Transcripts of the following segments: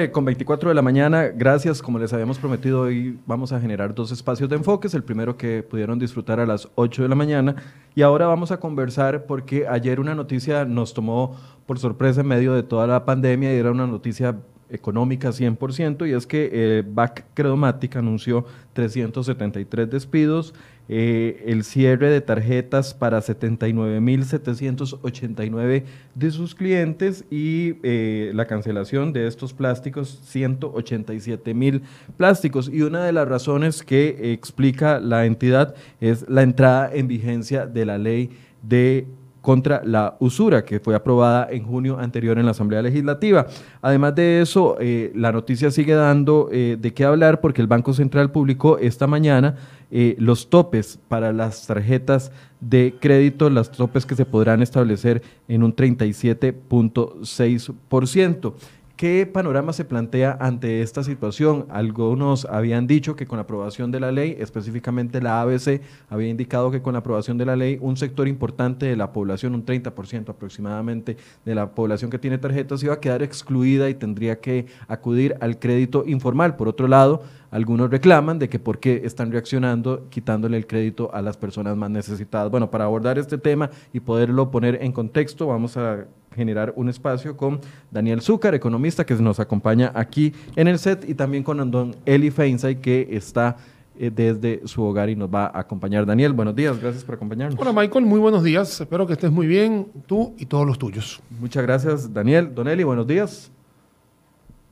9 con 24 de la mañana, gracias. Como les habíamos prometido, hoy vamos a generar dos espacios de enfoques. El primero que pudieron disfrutar a las 8 de la mañana. Y ahora vamos a conversar porque ayer una noticia nos tomó por sorpresa en medio de toda la pandemia y era una noticia económica 100%, y es que eh, BAC Credomatic anunció 373 despidos, eh, el cierre de tarjetas para 79.789 de sus clientes y eh, la cancelación de estos plásticos, 187.000 plásticos. Y una de las razones que explica la entidad es la entrada en vigencia de la ley de contra la usura, que fue aprobada en junio anterior en la Asamblea Legislativa. Además de eso, eh, la noticia sigue dando de qué hablar porque el Banco Central publicó esta mañana eh, los topes para las tarjetas de crédito, los topes que se podrán establecer en un 37.6%. ¿Qué panorama se plantea ante esta situación? Algunos habían dicho que con la aprobación de la ley, específicamente la ABC, había indicado que con la aprobación de la ley un sector importante de la población, un 30% aproximadamente de la población que tiene tarjetas, iba a quedar excluida y tendría que acudir al crédito informal. Por otro lado, algunos reclaman de que por qué están reaccionando quitándole el crédito a las personas más necesitadas. Bueno, para abordar este tema y poderlo poner en contexto, vamos a generar un espacio con Daniel Zúcar, economista, que nos acompaña aquí en el set, y también con don Eli Feinsay, que está eh, desde su hogar y nos va a acompañar. Daniel, buenos días, gracias por acompañarnos. Hola Michael, muy buenos días, espero que estés muy bien, tú y todos los tuyos. Muchas gracias, Daniel. Don Eli, buenos días.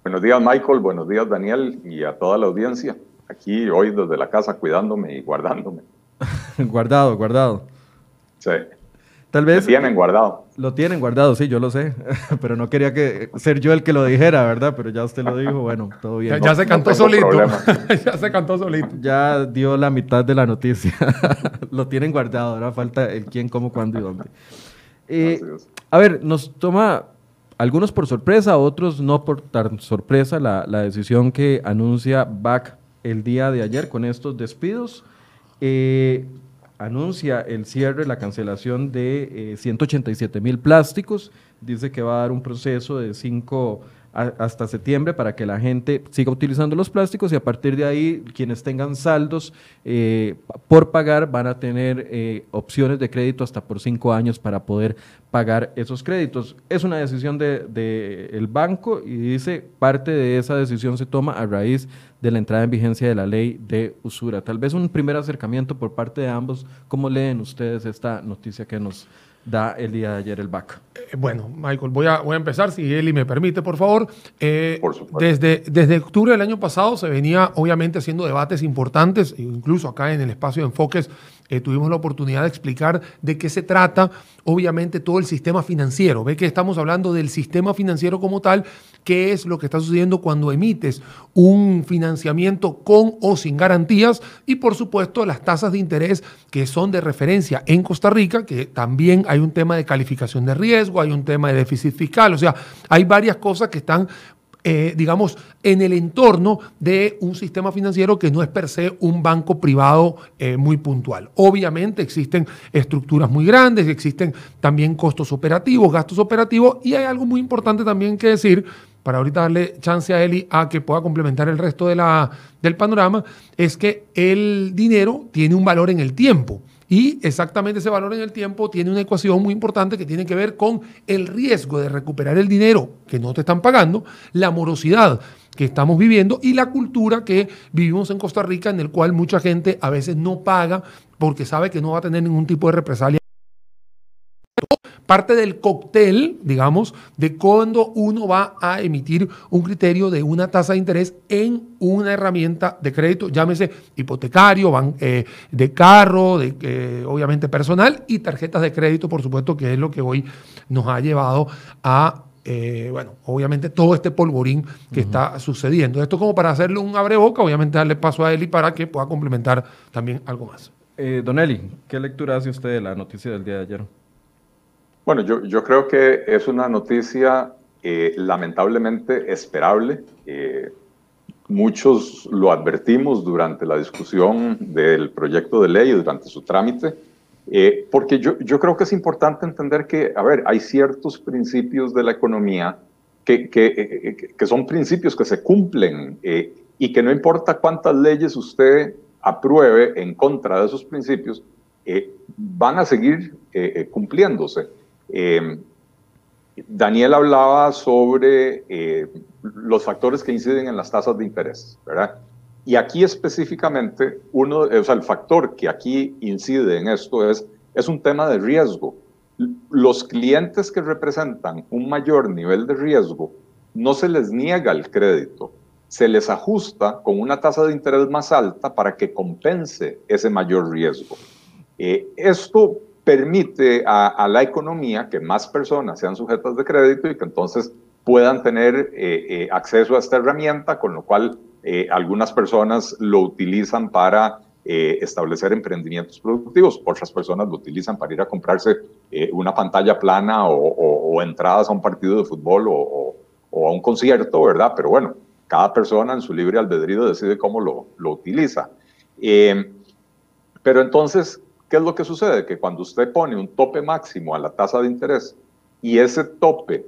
Buenos días, Michael, buenos días, Daniel, y a toda la audiencia. Aquí hoy desde la casa cuidándome y guardándome. guardado, guardado. Sí. Tal vez. Lo tienen guardado. Lo tienen guardado, sí, yo lo sé. Pero no quería que ser yo el que lo dijera, ¿verdad? Pero ya usted lo dijo, bueno, todo bien. Ya, se cantó solito. ya se cantó solito. Ya dio la mitad de la noticia. lo tienen guardado, ahora falta el quién, cómo, cuándo y dónde. Eh, a ver, nos toma algunos por sorpresa, otros no por tan sorpresa la, la decisión que anuncia BAC el día de ayer con estos despidos. Eh, anuncia el cierre, la cancelación de 187 eh, mil plásticos. Dice que va a dar un proceso de cinco hasta septiembre para que la gente siga utilizando los plásticos y a partir de ahí quienes tengan saldos eh, por pagar van a tener eh, opciones de crédito hasta por cinco años para poder pagar esos créditos. Es una decisión del de, el banco y dice parte de esa decisión se toma a raíz de la entrada en vigencia de la ley de usura. Tal vez un primer acercamiento por parte de ambos. ¿Cómo leen ustedes esta noticia que nos da el día de ayer el BAC? Eh, bueno, Michael, voy a, voy a empezar, si Eli me permite, por favor. Eh, desde, desde octubre del año pasado se venía, obviamente, haciendo debates importantes, incluso acá en el espacio de enfoques eh, tuvimos la oportunidad de explicar de qué se trata, obviamente, todo el sistema financiero. Ve que estamos hablando del sistema financiero como tal, qué es lo que está sucediendo cuando emites un financiamiento con o sin garantías y, por supuesto, las tasas de interés que son de referencia en Costa Rica, que también hay un tema de calificación de riesgo, hay un tema de déficit fiscal, o sea, hay varias cosas que están eh, digamos, en el entorno de un sistema financiero que no es per se un banco privado eh, muy puntual. Obviamente existen estructuras muy grandes, existen también costos operativos, gastos operativos y hay algo muy importante también que decir para ahorita darle chance a Eli a que pueda complementar el resto de la, del panorama, es que el dinero tiene un valor en el tiempo. Y exactamente ese valor en el tiempo tiene una ecuación muy importante que tiene que ver con el riesgo de recuperar el dinero que no te están pagando, la morosidad que estamos viviendo y la cultura que vivimos en Costa Rica en el cual mucha gente a veces no paga porque sabe que no va a tener ningún tipo de represalia parte del cóctel, digamos, de cuando uno va a emitir un criterio de una tasa de interés en una herramienta de crédito, llámese hipotecario, eh, de carro, de eh, obviamente personal y tarjetas de crédito, por supuesto, que es lo que hoy nos ha llevado a eh, bueno, obviamente todo este polvorín que está sucediendo. Esto como para hacerle un abre boca, obviamente darle paso a Eli para que pueda complementar también algo más. don Eli, ¿qué lectura hace usted de la noticia del día de ayer? Bueno, yo, yo creo que es una noticia eh, lamentablemente esperable. Eh, muchos lo advertimos durante la discusión del proyecto de ley, durante su trámite, eh, porque yo, yo creo que es importante entender que, a ver, hay ciertos principios de la economía que, que, que, son principios que se cumplen y que no importa cuántas leyes usted apruebe en contra de esos principios, van a seguir cumpliéndose. Daniel hablaba sobre los factores que inciden en las tasas de interés, ¿verdad? Y aquí específicamente, uno, o sea, el factor que aquí incide en esto es, es un tema de riesgo. Los clientes que representan un mayor nivel de riesgo, no se les niega el crédito, se les ajusta con una tasa de interés más alta para que compense ese mayor riesgo. Eh, esto permite a, la economía que más personas sean sujetas de crédito y que entonces puedan tener eh, eh, acceso a esta herramienta, con lo cual eh, algunas personas lo utilizan para establecer emprendimientos productivos, otras personas lo utilizan para ir a comprarse una pantalla plana o, entradas a un partido de fútbol o, a un concierto, ¿verdad? Pero bueno, cada persona en su libre albedrío decide cómo lo, lo utiliza. pero entonces, ¿qué es lo que sucede? Que cuando usted pone un tope máximo a la tasa de interés y ese tope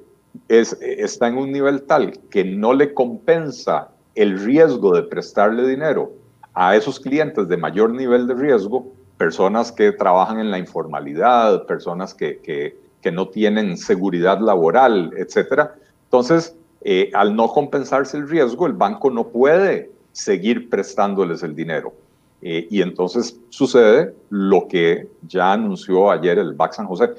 es, está en un nivel tal que no le compensa el riesgo de prestarle dinero a esos clientes de mayor nivel de riesgo, personas que trabajan en la informalidad, personas que, que, no tienen seguridad laboral, etc. Entonces, eh, al no compensarse el riesgo, el banco no puede seguir prestándoles el dinero. Eh, y entonces sucede lo que ya anunció ayer el BAC San José.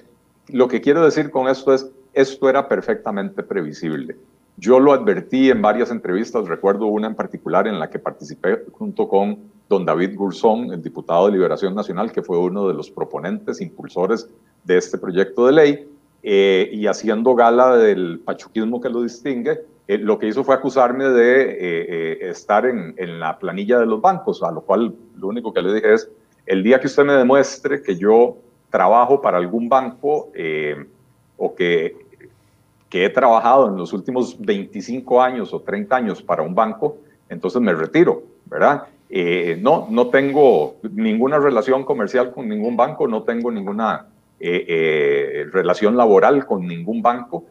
Lo que quiero decir con esto es, esto era perfectamente previsible. Yo lo advertí en varias entrevistas, recuerdo una en particular en la que participé junto con don David Gurzón, el diputado de Liberación Nacional, que fue uno de los proponentes, impulsores de este proyecto de ley, eh, y haciendo gala del pachuquismo que lo distingue, eh, lo que hizo fue acusarme de eh, estar en, en, la planilla de los bancos, a lo cual lo único que le dije es, el día que usted me demuestre que yo trabajo para algún banco o que que he trabajado en los últimos 25 años o 30 años para un banco, entonces me retiro, ¿verdad? Eh, no, no tengo ninguna relación comercial con ningún banco, no tengo ninguna eh, eh, relación laboral con ningún banco.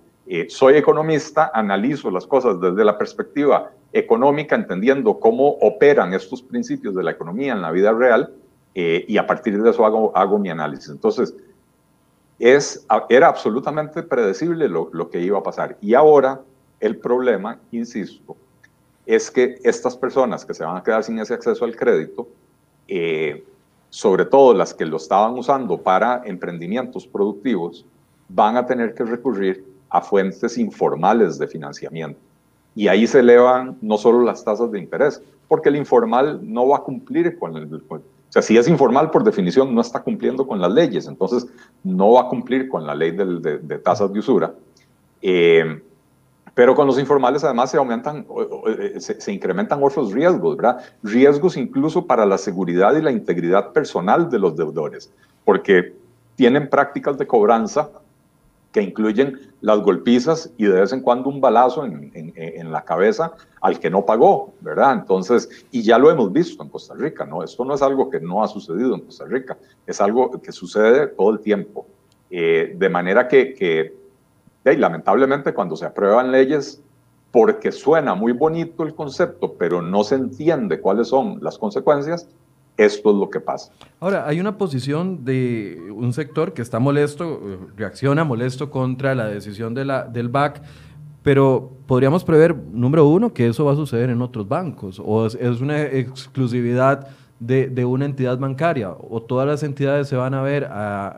Soy economista, analizo las cosas desde la perspectiva económica, entendiendo cómo operan estos principios de la economía en la vida real, y a partir de eso hago, mi análisis. Entonces, es, era absolutamente predecible lo, que iba a pasar. Y ahora el problema, insisto, es que estas personas que se van a quedar sin ese acceso al crédito, eh, sobre todo las que lo estaban usando para emprendimientos productivos, van a tener que recurrir a fuentes informales de financiamiento. Y ahí se elevan no solo las tasas de interés, porque el informal no va a cumplir con el, o sea, si es informal, por definición, no está cumpliendo con las leyes, entonces no va a cumplir con la ley de, tasas de usura. Eh, pero con los informales además se aumentan, eh, se, incrementan otros riesgos, ¿verdad? Riesgos incluso para la seguridad y la integridad personal de los deudores, porque tienen prácticas de cobranza que incluyen las golpizas y de vez en cuando un balazo en, en, la cabeza al que no pagó, ¿verdad? Entonces, y ya lo hemos visto en Costa Rica, ¿no? Esto no es algo que no ha sucedido en Costa Rica, es algo que sucede todo el tiempo. Eh, de manera que, que lamentablemente, cuando se aprueban leyes, porque suena muy bonito el concepto, pero no se entiende cuáles son las consecuencias, esto es lo que pasa. Ahora, hay una posición de un sector que está molesto, reacciona molesto contra la decisión de la, del BAC, pero podríamos prever, número uno, que eso va a suceder en otros bancos, o es, una exclusividad de, de, una entidad bancaria, o todas las entidades se van a ver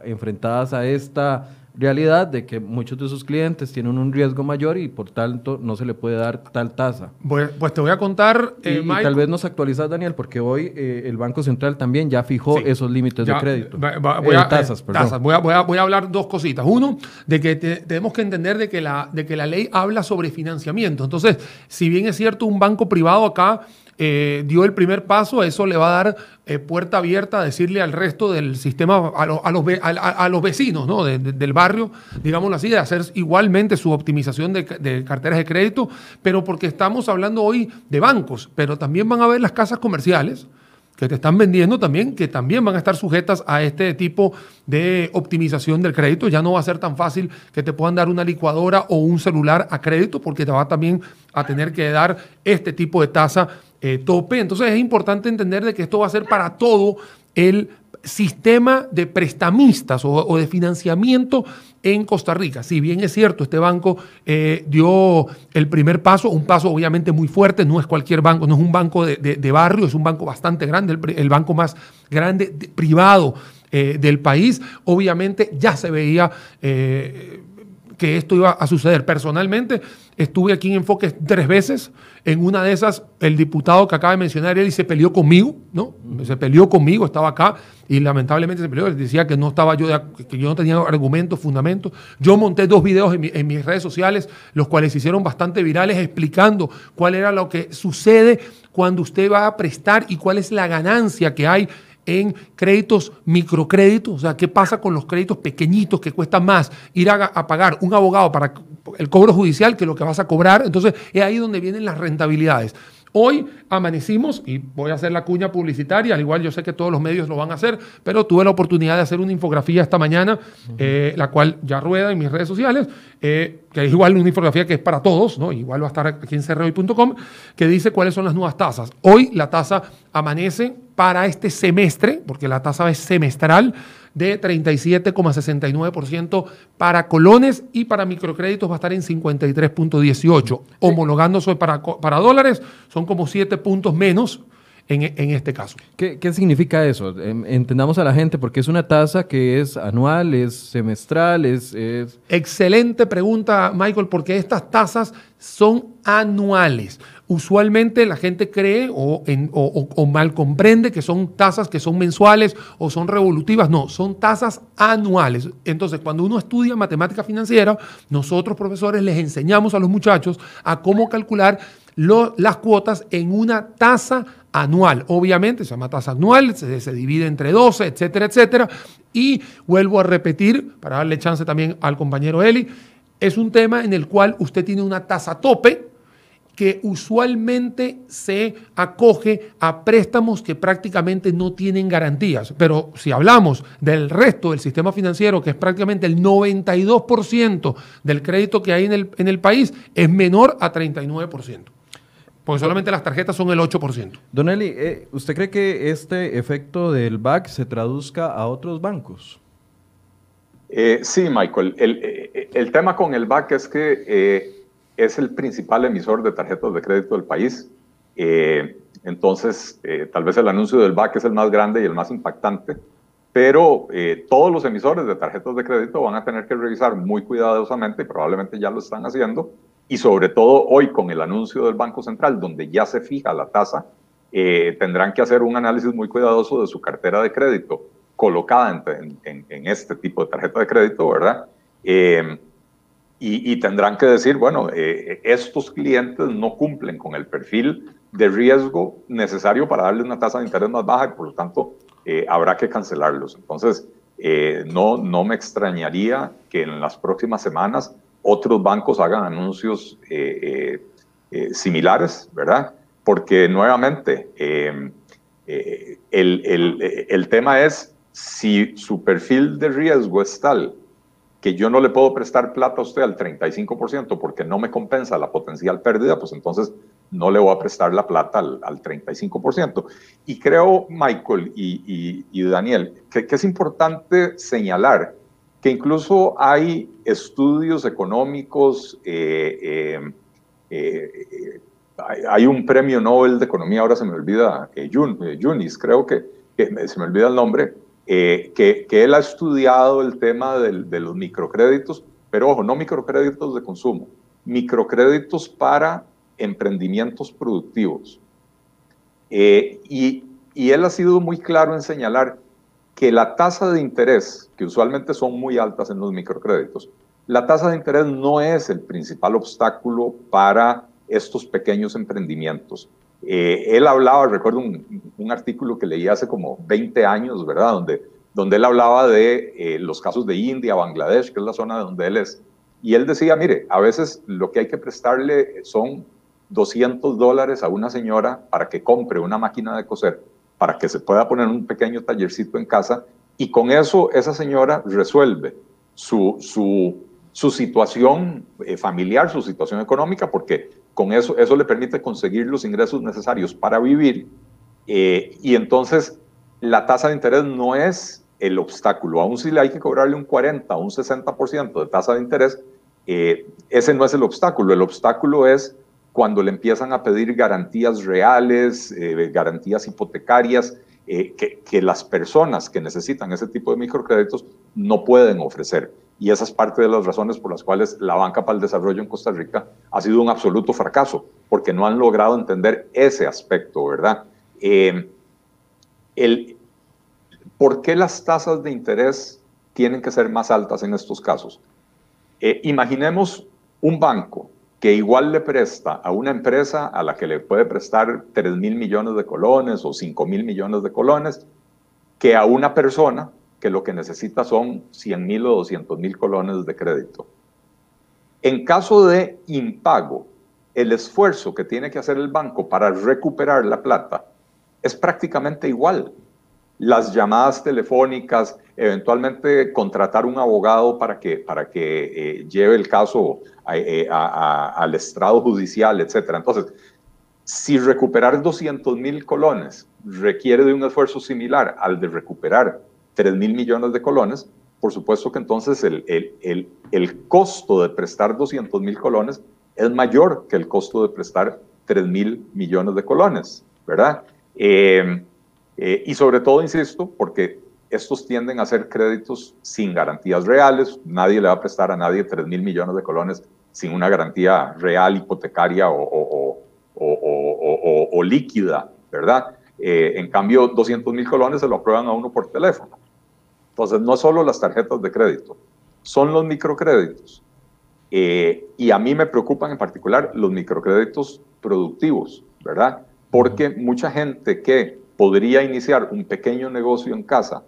enfrentadas a esta realidad de que muchos de sus clientes tienen un riesgo mayor y por tanto no se le puede dar tal tasa. Pues, pues te voy a contar, eh, y, tal vez nos actualizas, Daniel, porque hoy eh, el Banco Central también ya fijó esos límites de crédito. voy, a, tasas, perdón. Voy, a, voy, a, hablar dos cositas. Uno, de que tenemos que entender de que, la, de que la ley habla sobre financiamiento. Entonces, si bien es cierto, un banco privado acá eh, dio el primer paso, eso le va a dar eh, puerta abierta a decirle al resto del sistema, a, los, a, los, vecinos ¿no? del barrio, digámoslo así, de hacer igualmente su optimización de, de, carteras de crédito, pero porque estamos hablando hoy de bancos, pero también van a ver las casas comerciales que te están vendiendo también, que también van a estar sujetas a este tipo de optimización del crédito. Ya no va a ser tan fácil que te puedan dar una licuadora o un celular a crédito, porque te va también a tener que dar este tipo de tasa eh, tope. Entonces es importante entender de que esto va a ser para todo el sistema de prestamistas o, de financiamiento en Costa Rica. Si bien es cierto, este banco eh, dio el primer paso, un paso obviamente muy fuerte, no es cualquier banco, no es un banco de, barrio, es un banco bastante grande, el, banco más grande privado eh, del país. Obviamente ya se veía eh, que esto iba a suceder. Personalmente estuve aquí en Enfoque tres veces. En una de esas, el diputado que acaba de mencionar, él se peleó conmigo, ¿no? Se peleó conmigo, estaba acá y lamentablemente se peleó. Él decía que no estaba yo, que yo no tenía argumentos, fundamentos. Yo monté dos videos en, en mis redes sociales, los cuales se hicieron bastante virales, explicando cuál era lo que sucede cuando usted va a prestar y cuál es la ganancia que hay en créditos microcréditos, o sea, qué pasa con los créditos pequeñitos que cuesta más ir a, pagar un abogado para el cobro judicial que lo que vas a cobrar. Entonces, es ahí donde vienen las rentabilidades. Hoy amanecimos, y voy a hacer la cuña publicitaria, al igual yo sé que todos los medios lo van a hacer, pero tuve la oportunidad de hacer una infografía esta mañana, eh, la cual ya rueda en mis redes sociales, eh, que es igual una infografía que es para todos, ¿no? igual va a estar aquí en cerreoy.com, que dice cuáles son las nuevas tasas. Hoy la tasa amanece para este semestre, porque la tasa es semestral, de 37,69% para colones y para microcréditos va a estar en 53,18. Homologándose para, para dólares son como 7 puntos menos en, este caso. ¿Qué, significa eso? Em, entendamos a la gente, porque es una tasa que es anual, es semestral, es, es... Excelente pregunta, Michael, porque estas tasas son anuales. Usualmente la gente cree o, o, mal comprende que son tasas que son mensuales o son revolutivas. No, son tasas anuales. Entonces, cuando uno estudia matemática financiera, nosotros profesores les enseñamos a los muchachos a cómo calcular las cuotas en una tasa anual. Obviamente se llama tasa anual, se, se, divide entre 12, etcétera, etcétera. Y vuelvo a repetir, para darle chance también al compañero Eli, es un tema en el cual usted tiene una tasa tope, que usualmente se acoge a préstamos que prácticamente no tienen garantías. Pero si hablamos del resto del sistema financiero, que es prácticamente el 92% del crédito que hay en el, en el país, es menor a 39%. Porque solamente las tarjetas son el 8%. Don Eli, eh, ¿usted cree que este efecto del BAC se traduzca a otros bancos? Eh, sí, Michael. El, eh, el, tema con el BAC es que es el principal emisor de tarjetas de crédito del país. Eh, entonces, eh, tal vez el anuncio del BAC es el más grande y el más impactante, pero eh, todos los emisores de tarjetas de crédito van a tener que revisar muy cuidadosamente, y probablemente ya lo están haciendo, y sobre todo hoy con el anuncio del Banco Central, donde ya se fija la tasa, tendrán que hacer un análisis muy cuidadoso de su cartera de crédito colocada en, en, en este tipo de tarjeta de crédito, ¿verdad? y, tendrán que decir, bueno, eh, estos clientes no cumplen con el perfil de riesgo necesario para darle una tasa de interés más baja y por lo tanto eh, habrá que cancelarlos. Entonces, eh, no, no me extrañaría que en las próximas semanas otros bancos hagan anuncios similares, ¿verdad? Porque nuevamente, el, el, el tema es si su perfil de riesgo es tal que yo no le puedo prestar plata a usted al 35% porque no me compensa la potencial pérdida, pues entonces no le voy a prestar la plata al, 35%. Y creo, Michael y, Daniel, que, es importante señalar que incluso hay estudios económicos, eh, eh, eh, hay, un premio Nobel de Economía, ahora se me olvida, Yunis, creo que, que se me olvida el nombre, eh, que, él ha estudiado el tema de los microcréditos, pero ojo, no microcréditos de consumo, microcréditos para emprendimientos productivos. Eh, y, él ha sido muy claro en señalar que la tasa de interés, que usualmente son muy altas en los microcréditos, la tasa de interés no es el principal obstáculo para estos pequeños emprendimientos. Eh, él hablaba, recuerdo un, artículo que leí hace como 20 años, ¿verdad? Donde, donde él hablaba de eh, los casos de India, Bangladesh, que es la zona donde él es. Y él decía, mire, a veces lo que hay que prestarle son 200 dólares a una señora para que compre una máquina de coser para que se pueda poner un pequeño tallercito en casa y con eso esa señora resuelve su, su, situación eh, familiar, su situación económica, porque con eso, eso le permite conseguir los ingresos necesarios para vivir eh, y entonces la tasa de interés no es el obstáculo, aún si le hay que cobrarle un 40 o un 60% de tasa de interés, eh, ese no es el obstáculo, el obstáculo es cuando le empiezan a pedir garantías reales, garantías hipotecarias, eh, que, las personas que necesitan ese tipo de microcréditos no pueden ofrecer. Y esa es parte de las razones por las cuales la banca para el desarrollo en Costa Rica ha sido un absoluto fracaso, porque no han logrado entender ese aspecto, ¿verdad? Eh, ¿Por qué las tasas de interés tienen que ser más altas en estos casos? Eh, imaginemos un banco que igual le presta a una empresa a la que le puede prestar 3 mil millones de colones o 5 mil millones de colones, que a una persona que lo que necesita son 100 mil o 200 mil colones de crédito. En caso de impago, el esfuerzo que tiene que hacer el banco para recuperar la plata es prácticamente igual las llamadas telefónicas, eventualmente contratar un abogado para que, para que eh, lleve el caso eh, al estrado judicial, etc. Entonces, si recuperar 200 mil colones requiere de un esfuerzo similar al de recuperar 3 mil millones de colones, por supuesto que entonces el, el, el, el costo de prestar 200 mil colones es mayor que el costo de prestar 3 mil millones de colones, ¿verdad? Eh, eh, y sobre todo, insisto, porque estos tienden a ser créditos sin garantías reales. Nadie le va a prestar a nadie 3 mil millones de colones sin una garantía real, hipotecaria o, o, líquida, ¿verdad? Eh, en cambio, 200 mil colones se lo aprueban a uno por teléfono. Entonces, no solo las tarjetas de crédito, son los microcréditos. Eh, y a mí me preocupan en particular los microcréditos productivos, ¿verdad? Porque mucha gente que podría iniciar un pequeño negocio en casa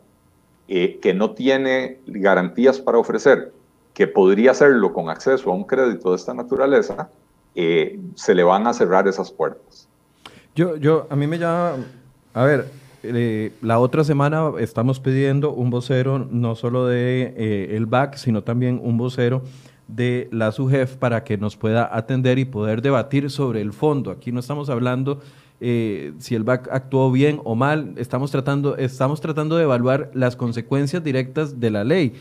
eh, que no tiene garantías para ofrecer, que podría hacerlo con acceso a un crédito de esta naturaleza, eh, se le van a cerrar esas puertas. Yo, yo, a mí me llama, a ver, eh, la otra semana estamos pidiendo un vocero no solo de el BAC, sino también un vocero de la SUGEF para que nos pueda atender y poder debatir sobre el fondo. Aquí no estamos hablando eh, si el BAC actuó bien o mal. Estamos tratando, estamos tratando de evaluar las consecuencias directas de la ley.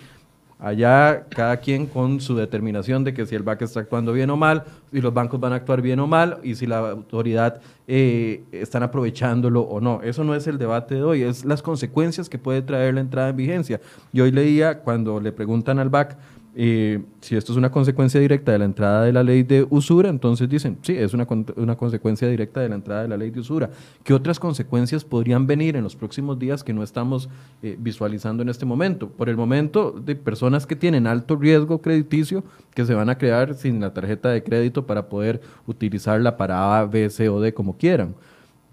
Allá cada quien con su determinación de que si el BAC está actuando bien o mal, si los bancos van a actuar bien o mal, y si la autoridad eh, están aprovechándolo o no. Eso no es el debate de hoy, es las consecuencias que puede traer la entrada en vigencia. Y hoy leía cuando le preguntan al BAC si esto es una consecuencia directa de la entrada de la ley de usura, entonces dicen, sí, es una, una, consecuencia directa de la entrada de la ley de usura. ¿Qué otras consecuencias podrían venir en los próximos días que no estamos eh, visualizando en este momento? Por el momento, de personas que tienen alto riesgo crediticio que se van a crear sin la tarjeta de crédito para poder utilizarla para A, B, C o D como quieran.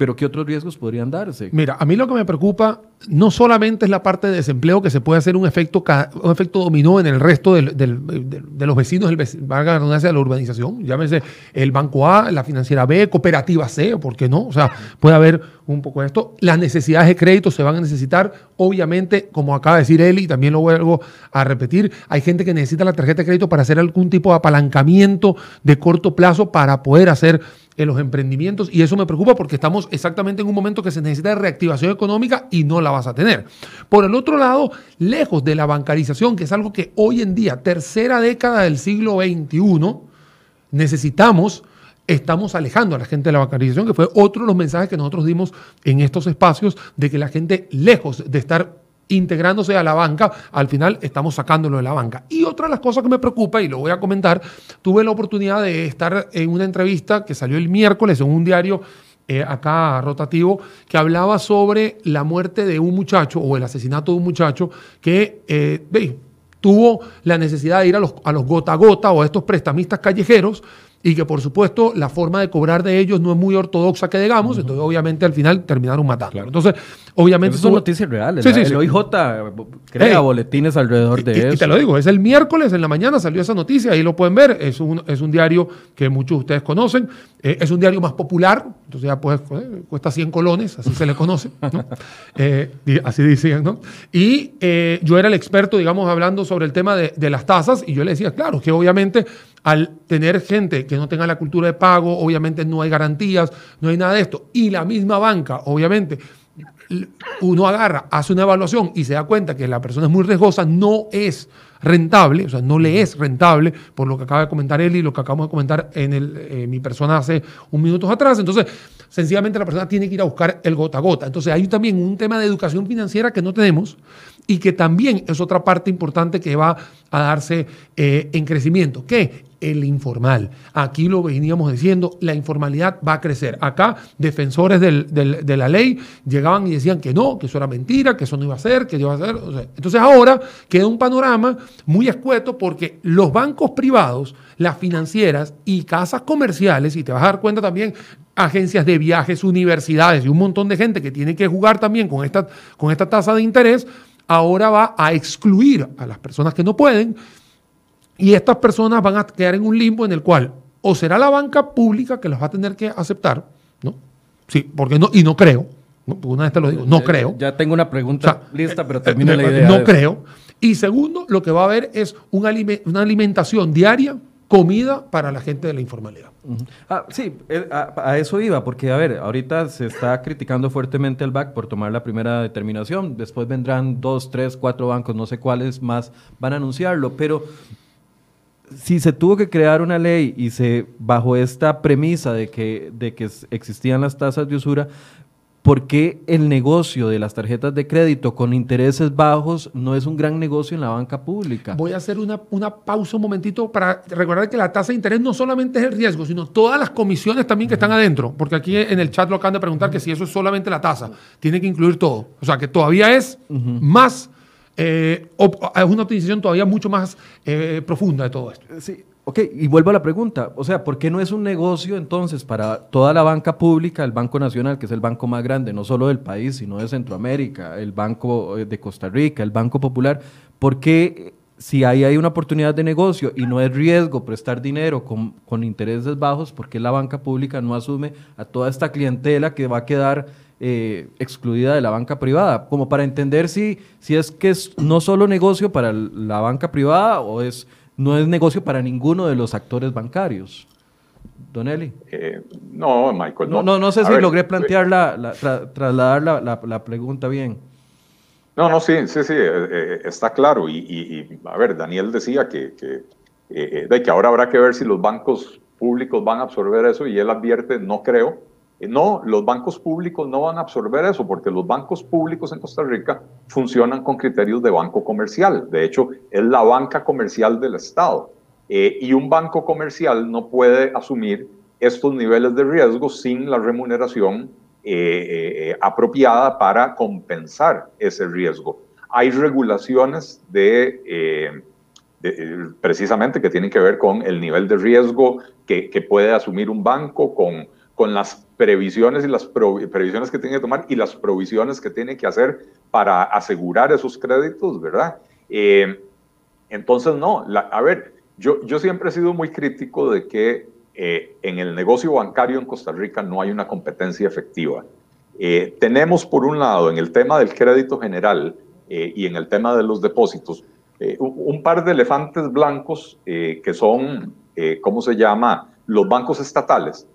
Pero ¿qué otros riesgos podrían darse? Mira, a mí lo que me preocupa no solamente es la parte de desempleo, que se puede hacer un efecto, un efecto dominó en el resto de los vecinos, valga la de la urbanización, llámese el Banco A, la Financiera B, Cooperativa C, ¿por qué no? O sea, puede haber un poco de esto. Las necesidades de crédito se van a necesitar, obviamente, como acaba de decir él, y también lo vuelvo a repetir, hay gente que necesita la tarjeta de crédito para hacer algún tipo de apalancamiento de corto plazo para poder hacer en los emprendimientos y eso me preocupa porque estamos exactamente en un momento que se necesita de reactivación económica y no la vas a tener. Por el otro lado, lejos de la bancarización, que es algo que hoy en día, tercera década del siglo XXI, necesitamos estamos alejando a la gente de la bancarización, que fue otro de los mensajes que nosotros dimos en estos espacios, de que la gente, lejos de estar integrándose a la banca, al final estamos sacándolo de la banca. Y otra de las cosas que me preocupa, y lo voy a comentar, tuve la oportunidad de estar en una entrevista que salió el miércoles en un diario eh, acá rotativo, que hablaba sobre la muerte de un muchacho o el asesinato de un muchacho que eh, tuvo la necesidad de ir a los, a los gota a gota o a estos prestamistas callejeros y que por supuesto la forma de cobrar de ellos no es muy ortodoxa que digamos, entonces obviamente al final terminaron matando. Entonces, obviamente... son noticias reales. Sí, sí, el OIJ crea boletines alrededor de eso. Y te lo digo, es el miércoles en la mañana salió esa noticia, ahí lo pueden ver, es un, es un diario que muchos de ustedes conocen, eh, es un diario más popular, entonces ya pues, cuesta 100 colones, así se le conoce, eh, así decían, ¿no? Y eh, yo era el experto, digamos, hablando sobre el tema de, de las tasas y yo le decía, claro, que obviamente al tener gente que no tenga la cultura de pago, obviamente no hay garantías, no hay nada de esto. Y la misma banca, obviamente, uno agarra, hace una evaluación y se da cuenta que la persona es muy riesgosa, no es rentable, o sea, no le es rentable, por lo que acaba de comentar él y lo que acabamos de comentar en el, eh, mi persona hace un minuto atrás. Entonces, sencillamente la persona tiene que ir a buscar el gota a gota. Entonces, hay también un tema de educación financiera que no tenemos y que también es otra parte importante que va a darse eh, en crecimiento. ¿Qué? El informal. Aquí lo veníamos diciendo, la informalidad va a crecer. Acá, defensores de la ley llegaban y decían que no, que eso era mentira, que eso no iba a ser, que iba a ser. entonces ahora queda un panorama muy escueto porque los bancos privados, las financieras y casas comerciales, y te vas a dar cuenta también, agencias de viajes, universidades y un montón de gente que tiene que jugar también con esta, con esta tasa de interés, ahora va a excluir a las personas que no pueden y estas personas van a quedar en un limbo en el cual o será la banca pública que los va a tener que aceptar, ¿no? Sí, porque no, y no creo, ¿no? una vez te lo digo, no creo. Ya tengo una pregunta lista, pero termina la idea. No creo. Y segundo, lo que va a haber es una, alimentación diaria, comida para la gente de la informalidad. ah, sí, eh, a, eso iba, porque a ver, ahorita se está criticando fuertemente el BAC por tomar la primera determinación, después vendrán dos, tres, cuatro bancos, no sé cuáles más van a anunciarlo, pero si se tuvo que crear una ley y se bajo esta premisa de que, de que existían las tasas de usura, ¿por qué el negocio de las tarjetas de crédito con intereses bajos no es un gran negocio en la banca pública? Voy a hacer una, una pausa un momentito para recordar que la tasa de interés no solamente es el riesgo, sino todas las comisiones también que están adentro, porque aquí en el chat lo acaban de preguntar que si eso es solamente la tasa, tiene que incluir todo. O sea, que todavía es más eh, es una optimización todavía mucho más eh, profunda de todo esto. Sí, ok, y vuelvo a la pregunta, o sea, ¿por qué no es un negocio entonces para toda la banca pública, el Banco Nacional, que es el banco más grande, no solo del país, sino de Centroamérica, el Banco eh, de Costa Rica, el Banco Popular, ¿por qué si ahí hay una oportunidad de negocio y no es riesgo prestar dinero con, con intereses bajos, ¿por qué la banca pública no asume a toda esta clientela que va a quedar eh, excluida de la banca privada, como para entender si, si es que es no solo negocio para la banca privada o es, no es negocio para ninguno de los actores bancarios. Don Eli. Eh, no, Michael. No, no, no, sé si logré plantear la, trasladar la, pregunta bien. No, no, sí, sí, sí, eh, está claro. Y, a ver, Daniel decía que, que, de que ahora habrá que ver si los bancos públicos van a absorber eso y él advierte, no creo, eh, no, los bancos públicos no van a absorber eso porque los bancos públicos en Costa Rica funcionan con criterios de banco comercial. De hecho, es la banca comercial del Estado. Eh, y un banco comercial no puede asumir estos niveles de riesgo sin la remuneración eh, apropiada para compensar ese riesgo. Hay regulaciones de, precisamente que tienen que ver con el nivel de riesgo que, que puede asumir un banco, con con las previsiones y las previsiones que tiene que tomar y las provisiones que tiene que hacer para asegurar esos créditos, ¿verdad? Eh, entonces, no, a ver, yo, yo siempre he sido muy crítico de que eh, en el negocio bancario en Costa Rica no hay una competencia efectiva. Eh, tenemos, por un lado, en el tema del crédito general y en el tema de los depósitos, un par de elefantes blancos que son, ¿cómo se llama?, los bancos estatales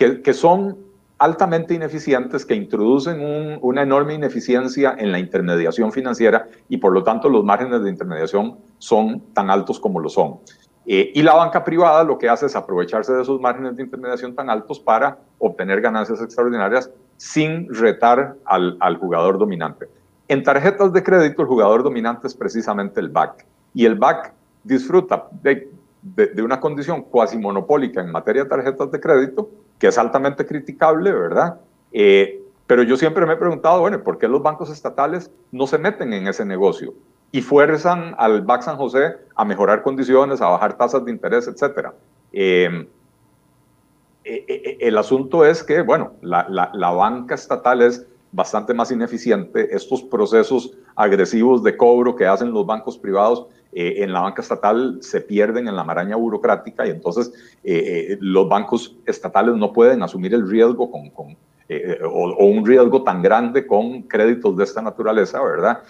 que, son altamente ineficientes, que introducen una enorme ineficiencia en la intermediación financiera y por lo tanto los márgenes de intermediación son tan altos como lo son. Eh, y la banca privada lo que hace es aprovecharse de esos márgenes de intermediación tan altos para obtener ganancias extraordinarias sin retar al, al jugador dominante. En tarjetas de crédito el jugador dominante es precisamente el BAC y el BAC disfruta de, de una condición cuasi monopólica en materia de tarjetas de crédito que es altamente criticable, ¿verdad? Eh, pero yo siempre me he preguntado, bueno, ¿por qué los bancos estatales no se meten en ese negocio y fuerzan al BAC San José a mejorar condiciones, a bajar tasas de interés, etcétera? Eh, el asunto es que, bueno, la, la banca estatal es bastante más ineficiente. Estos procesos agresivos de cobro que hacen los bancos privados eh, en la banca estatal se pierden en la maraña burocrática y entonces eh, eh, los bancos estatales no pueden asumir el riesgo con, con o, un riesgo tan grande con créditos de esta naturaleza, ¿verdad?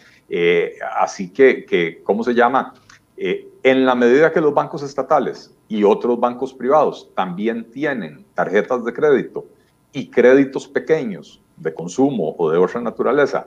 así que, que, ¿cómo se llama? en la medida que los bancos estatales y otros bancos privados también tienen tarjetas de crédito y créditos pequeños de consumo o de otra naturaleza,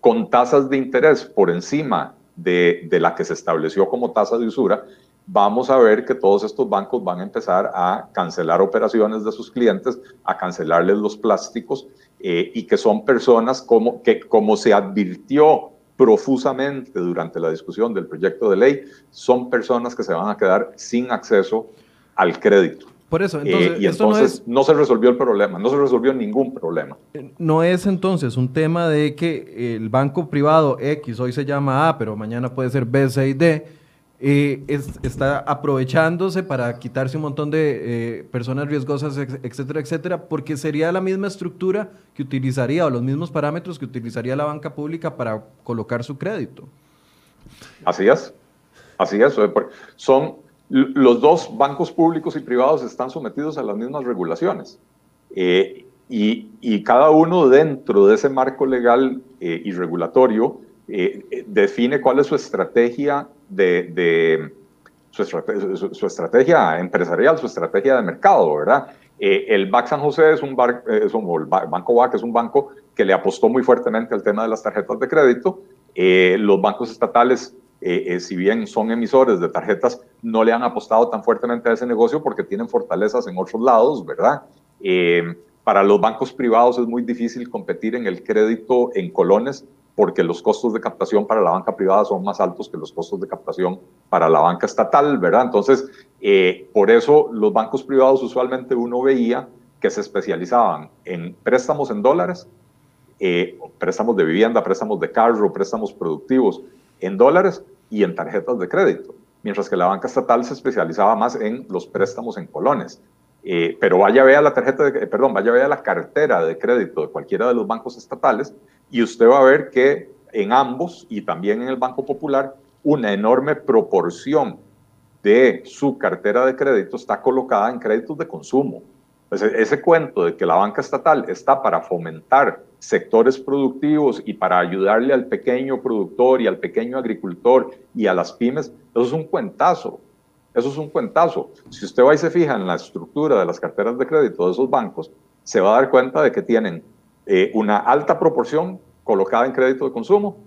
con tasas de interés por encima de, la que se estableció como tasa de usura, vamos a ver que todos estos bancos van a empezar a cancelar operaciones de sus clientes, a cancelarles los plásticos eh, y que son personas como, que, como se advirtió profusamente durante la discusión del proyecto de ley, son personas que se van a quedar sin acceso al crédito. Por eso, eh, entonces, y entonces no, se resolvió el problema, no se resolvió ningún problema. Eh, no es entonces un tema de que el banco privado X hoy se llama A, pero mañana puede ser B, C y D, eh, está aprovechándose para quitarse un montón de personas riesgosas, etcétera, etcétera, porque sería la misma estructura que utilizaría o los mismos parámetros que utilizaría la banca pública para colocar su crédito. Así es, así es. Son los dos bancos públicos y privados están sometidos a las mismas regulaciones. Eh, y, cada uno dentro de ese marco legal eh, y regulatorio eh, define cuál es su estrategia de, su, estrategia, empresarial, su estrategia de mercado, ¿verdad? el BAC San José es un, Banco es un banco que le apostó muy fuertemente al tema de las tarjetas de crédito. los bancos estatales eh, eh, si bien son emisores de tarjetas, no le han apostado tan fuertemente a ese negocio porque tienen fortalezas en otros lados, ¿verdad? Eh, para los bancos privados es muy difícil competir en el crédito en colones porque los costos de captación para la banca privada son más altos que los costos de captación para la banca estatal, ¿verdad? Entonces, por eso los bancos privados usualmente uno veía que se especializaban en préstamos en dólares, préstamos de vivienda, préstamos de carro, préstamos productivos, en dólares y en tarjetas de crédito, mientras que la banca estatal se especializaba más en los préstamos en colones. Eh, pero vaya vea la tarjeta de, perdón, vaya vea la cartera de crédito de cualquiera de los bancos estatales y usted va a ver que en ambos y también en el Banco Popular una enorme proporción de su cartera de crédito está colocada en créditos de consumo. ese cuento de que la banca estatal está para fomentar sectores productivos y para ayudarle al pequeño productor y al pequeño agricultor y a las pymes, eso es un cuentazo. Eso es un cuentazo. Si usted va y se fija en la estructura de las carteras de crédito de esos bancos, se va a dar cuenta de que tienen eh, una alta proporción colocada en crédito de consumo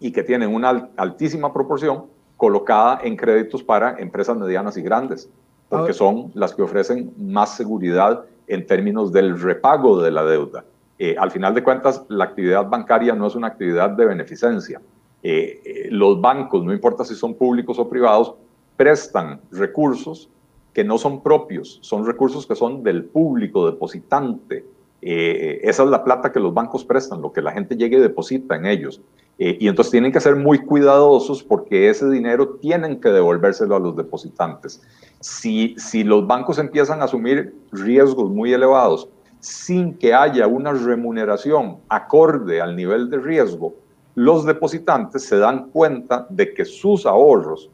y que tienen una altísima proporción colocada en créditos para empresas medianas y grandes, porque son las que ofrecen más seguridad en términos del repago de la deuda. Eh, al final de cuentas, la actividad bancaria no es una actividad de beneficencia. Eh, eh, los bancos, no importa si son públicos o privados, prestan recursos que no son propios, son recursos que son del público depositante. esa es la plata que los bancos prestan, lo que la gente llegue y deposita en ellos. y entonces tienen que ser muy cuidadosos porque ese dinero tienen que devolvérselo a los depositantes. Si, si los bancos empiezan a asumir riesgos muy elevados sin que haya una remuneración acorde al nivel de riesgo, los depositantes se dan cuenta de que sus ahorros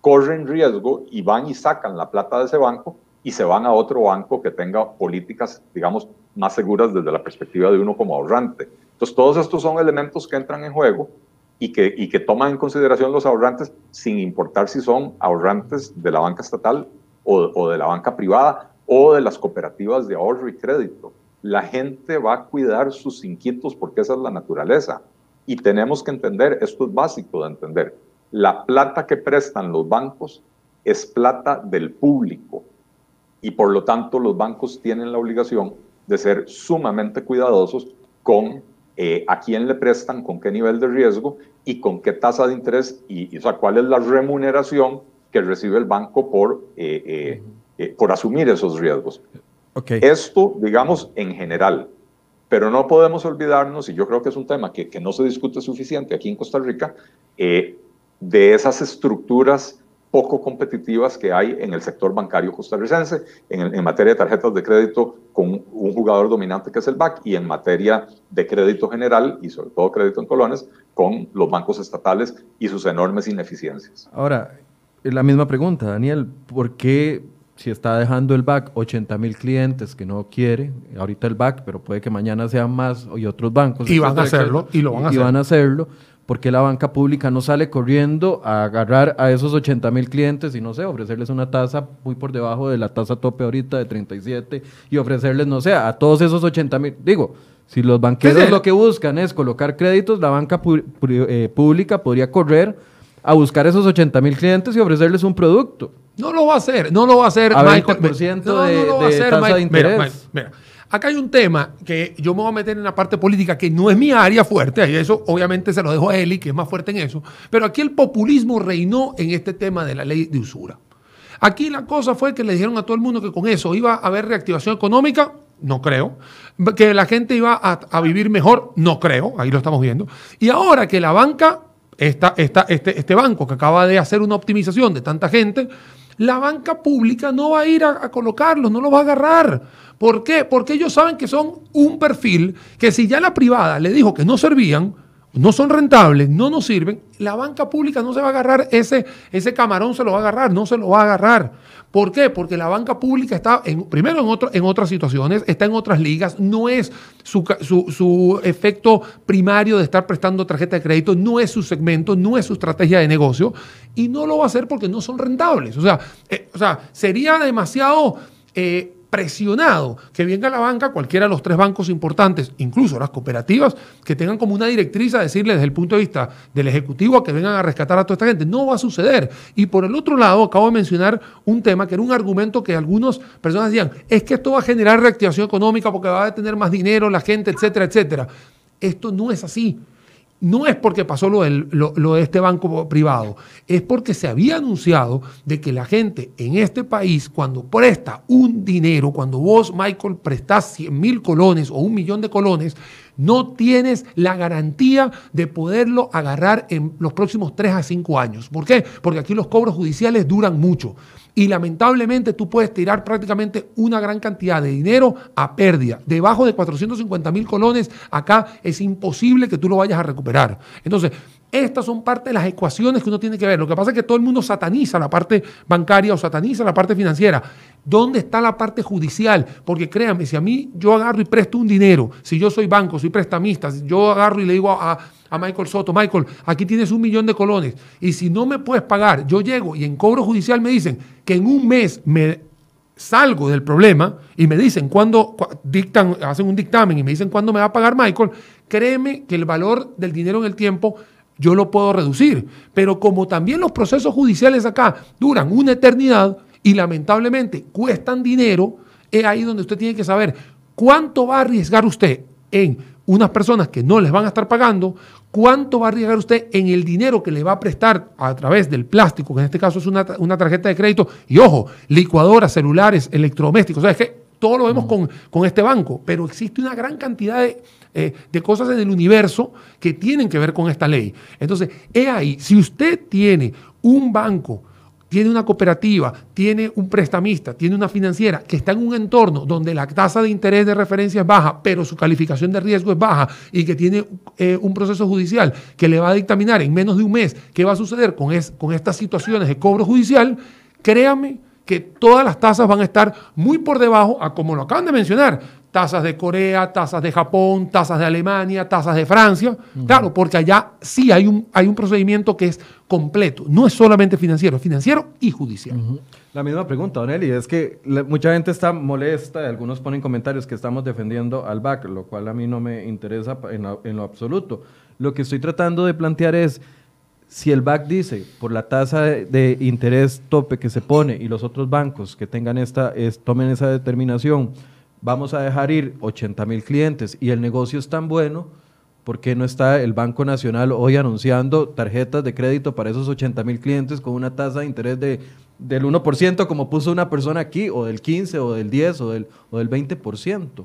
corren riesgo y van y sacan la plata de ese banco y se van a otro banco que tenga políticas, digamos, más seguras desde la perspectiva de uno como ahorrante. Entonces, todos estos son elementos que entran en juego y que, y que toman en consideración los ahorrantes sin importar si son ahorrantes de la banca estatal o, o de la banca privada o de las cooperativas de ahorro y crédito. La gente va a cuidar sus inquietos porque esa es la naturaleza. Y tenemos que entender, esto es básico de entender, la plata que prestan los bancos es plata del público y por lo tanto los bancos tienen la obligación de ser sumamente cuidadosos con eh, a quién le prestan, con qué nivel de riesgo y con qué tasa de interés y, o sea, cuál es la remuneración que recibe el banco por eh, eh, eh, por asumir esos riesgos. Esto, digamos, en general. Pero no podemos olvidarnos, y yo creo que es un tema que, no se discute suficiente aquí en Costa Rica, eh, de esas estructuras poco competitivas que hay en el sector bancario costarricense, en, en, materia de tarjetas de crédito con un jugador dominante que es el BAC y en materia de crédito general y sobre todo crédito en colones con los bancos estatales y sus enormes ineficiencias. Ahora, la misma pregunta, Daniel, ¿por qué si está dejando el BAC 80 mil clientes que no quiere, ahorita el BAC, pero puede que mañana sean más y otros bancos. Y van a hacerlo, y lo van a hacer. Y van a hacerlo porque la banca pública no sale corriendo a agarrar a esos 80 mil clientes y no sé, ofrecerles una tasa muy por debajo de la tasa tope ahorita de 37 y ofrecerles, no sé, a todos esos 80 mil, digo, si los banqueros lo que buscan es colocar créditos, la banca eh, pública podría correr a buscar esos 80 mil clientes y ofrecerles un producto. No lo va a hacer, no lo va a hacer a Michael. no, de, no lo va a hacer, tasa de interés. mira. Acá hay un tema que yo me voy a meter en la parte política que no es mi área fuerte, y eso obviamente se lo dejo a Eli, que es más fuerte en eso, pero aquí el populismo reinó en este tema de la ley de usura. Aquí la cosa fue que le dijeron a todo el mundo que con eso iba a haber reactivación económica, no creo. Que la gente iba a, vivir mejor, no creo, ahí lo estamos viendo. Y ahora que la banca, esta, esta, este, este banco que acaba de hacer una optimización de tanta gente, la banca pública no va a ir a, a colocarlos, no los va a agarrar. ¿Por qué? Porque ellos saben que son un perfil que si ya la privada le dijo que no servían, no son rentables, no nos sirven, la banca pública no se va a agarrar ese, ese camarón, se lo va a agarrar, no se lo va a agarrar. ¿Por qué? Porque la banca pública está, en, primero, en, en otras situaciones, está en otras ligas, no es su, su, efecto primario de estar prestando tarjeta de crédito, no es su segmento, no es su estrategia de negocio, y no lo va a hacer porque no son rentables. O sea, eh, o sea sería demasiado... Eh, presionado que venga la banca, cualquiera de los tres bancos importantes, incluso las cooperativas, que tengan como una directriz a decirle desde el punto de vista del Ejecutivo a que vengan a rescatar a toda esta gente. No va a suceder. Y por el otro lado, acabo de mencionar un tema que era un argumento que algunas personas decían, es que esto va a generar reactivación económica porque va a tener más dinero la gente, etcétera, etcétera. Esto no es así no es porque pasó lo, de este banco privado, es porque se había anunciado de que la gente en este país, cuando presta un dinero, cuando vos, Michael, prestás 100 mil colones o un millón de colones, no tienes la garantía de poderlo agarrar en los próximos 3 a 5 años. ¿Por qué? Porque aquí los cobros judiciales duran mucho. Y lamentablemente tú puedes tirar prácticamente una gran cantidad de dinero a pérdida. Debajo de 450 mil colones, acá es imposible que tú lo vayas a recuperar. Entonces, estas son parte de las ecuaciones que uno tiene que ver. Lo que pasa es que todo el mundo sataniza la parte bancaria o sataniza la parte financiera. ¿Dónde está la parte judicial? Porque créanme, si a mí yo agarro y presto un dinero, si yo soy banco, soy prestamista, si yo agarro y le digo a, a Michael Soto, Michael, aquí tienes un millón de colones y si no me puedes pagar, yo llego y en cobro judicial me dicen que en un mes me salgo del problema y me dicen cuándo dictan, hacen un dictamen y me dicen cuándo me va a pagar Michael, créeme que el valor del dinero en el tiempo yo lo puedo reducir. Pero como también los procesos judiciales acá duran una eternidad y lamentablemente cuestan dinero, es ahí donde usted tiene que saber cuánto va a arriesgar usted en unas personas que no les van a estar pagando, cuánto va a arriesgar usted en el dinero que le va a prestar a través del plástico, que en este caso es una, tarjeta de crédito, y ojo, licuadoras, celulares, electrodomésticos, o sea, es que todo lo vemos con, con este banco, pero existe una gran cantidad de eh, de cosas en el universo que tienen que ver con esta ley. Entonces, he ahí, si usted tiene un banco, tiene una cooperativa, tiene un prestamista, tiene una financiera que está en un entorno donde la tasa de interés de referencia es baja, pero su calificación de riesgo es baja y que tiene eh, un proceso judicial que le va a dictaminar en menos de un mes qué va a suceder con, con estas situaciones de cobro judicial, créame que todas las tasas van a estar muy por debajo a como lo acaban de mencionar tasas de Corea, tasas de Japón, tasas de Alemania, tasas de Francia. Claro, porque allá sí hay un, hay un procedimiento que es completo, no es solamente financiero, es financiero y judicial. La misma pregunta, Don Eli, es que mucha gente está molesta, algunos ponen comentarios que estamos defendiendo al BAC, lo cual a mí no me interesa en lo, absoluto. Lo que estoy tratando de plantear es, si el BAC dice, por la tasa de, interés tope que se pone y los otros bancos que tengan esta, tomen esa determinación, vamos a dejar ir 80 mil clientes y el negocio es tan bueno, ¿por qué no está el Banco Nacional hoy anunciando tarjetas de crédito para esos 80 mil clientes con una tasa de interés de, del 1% como puso una persona aquí, o del 15, o del 10, o del, o del 20%?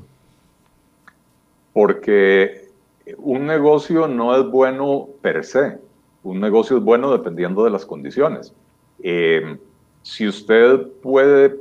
Porque un negocio no es bueno per se, un negocio es bueno dependiendo de las condiciones. Eh, si usted puede,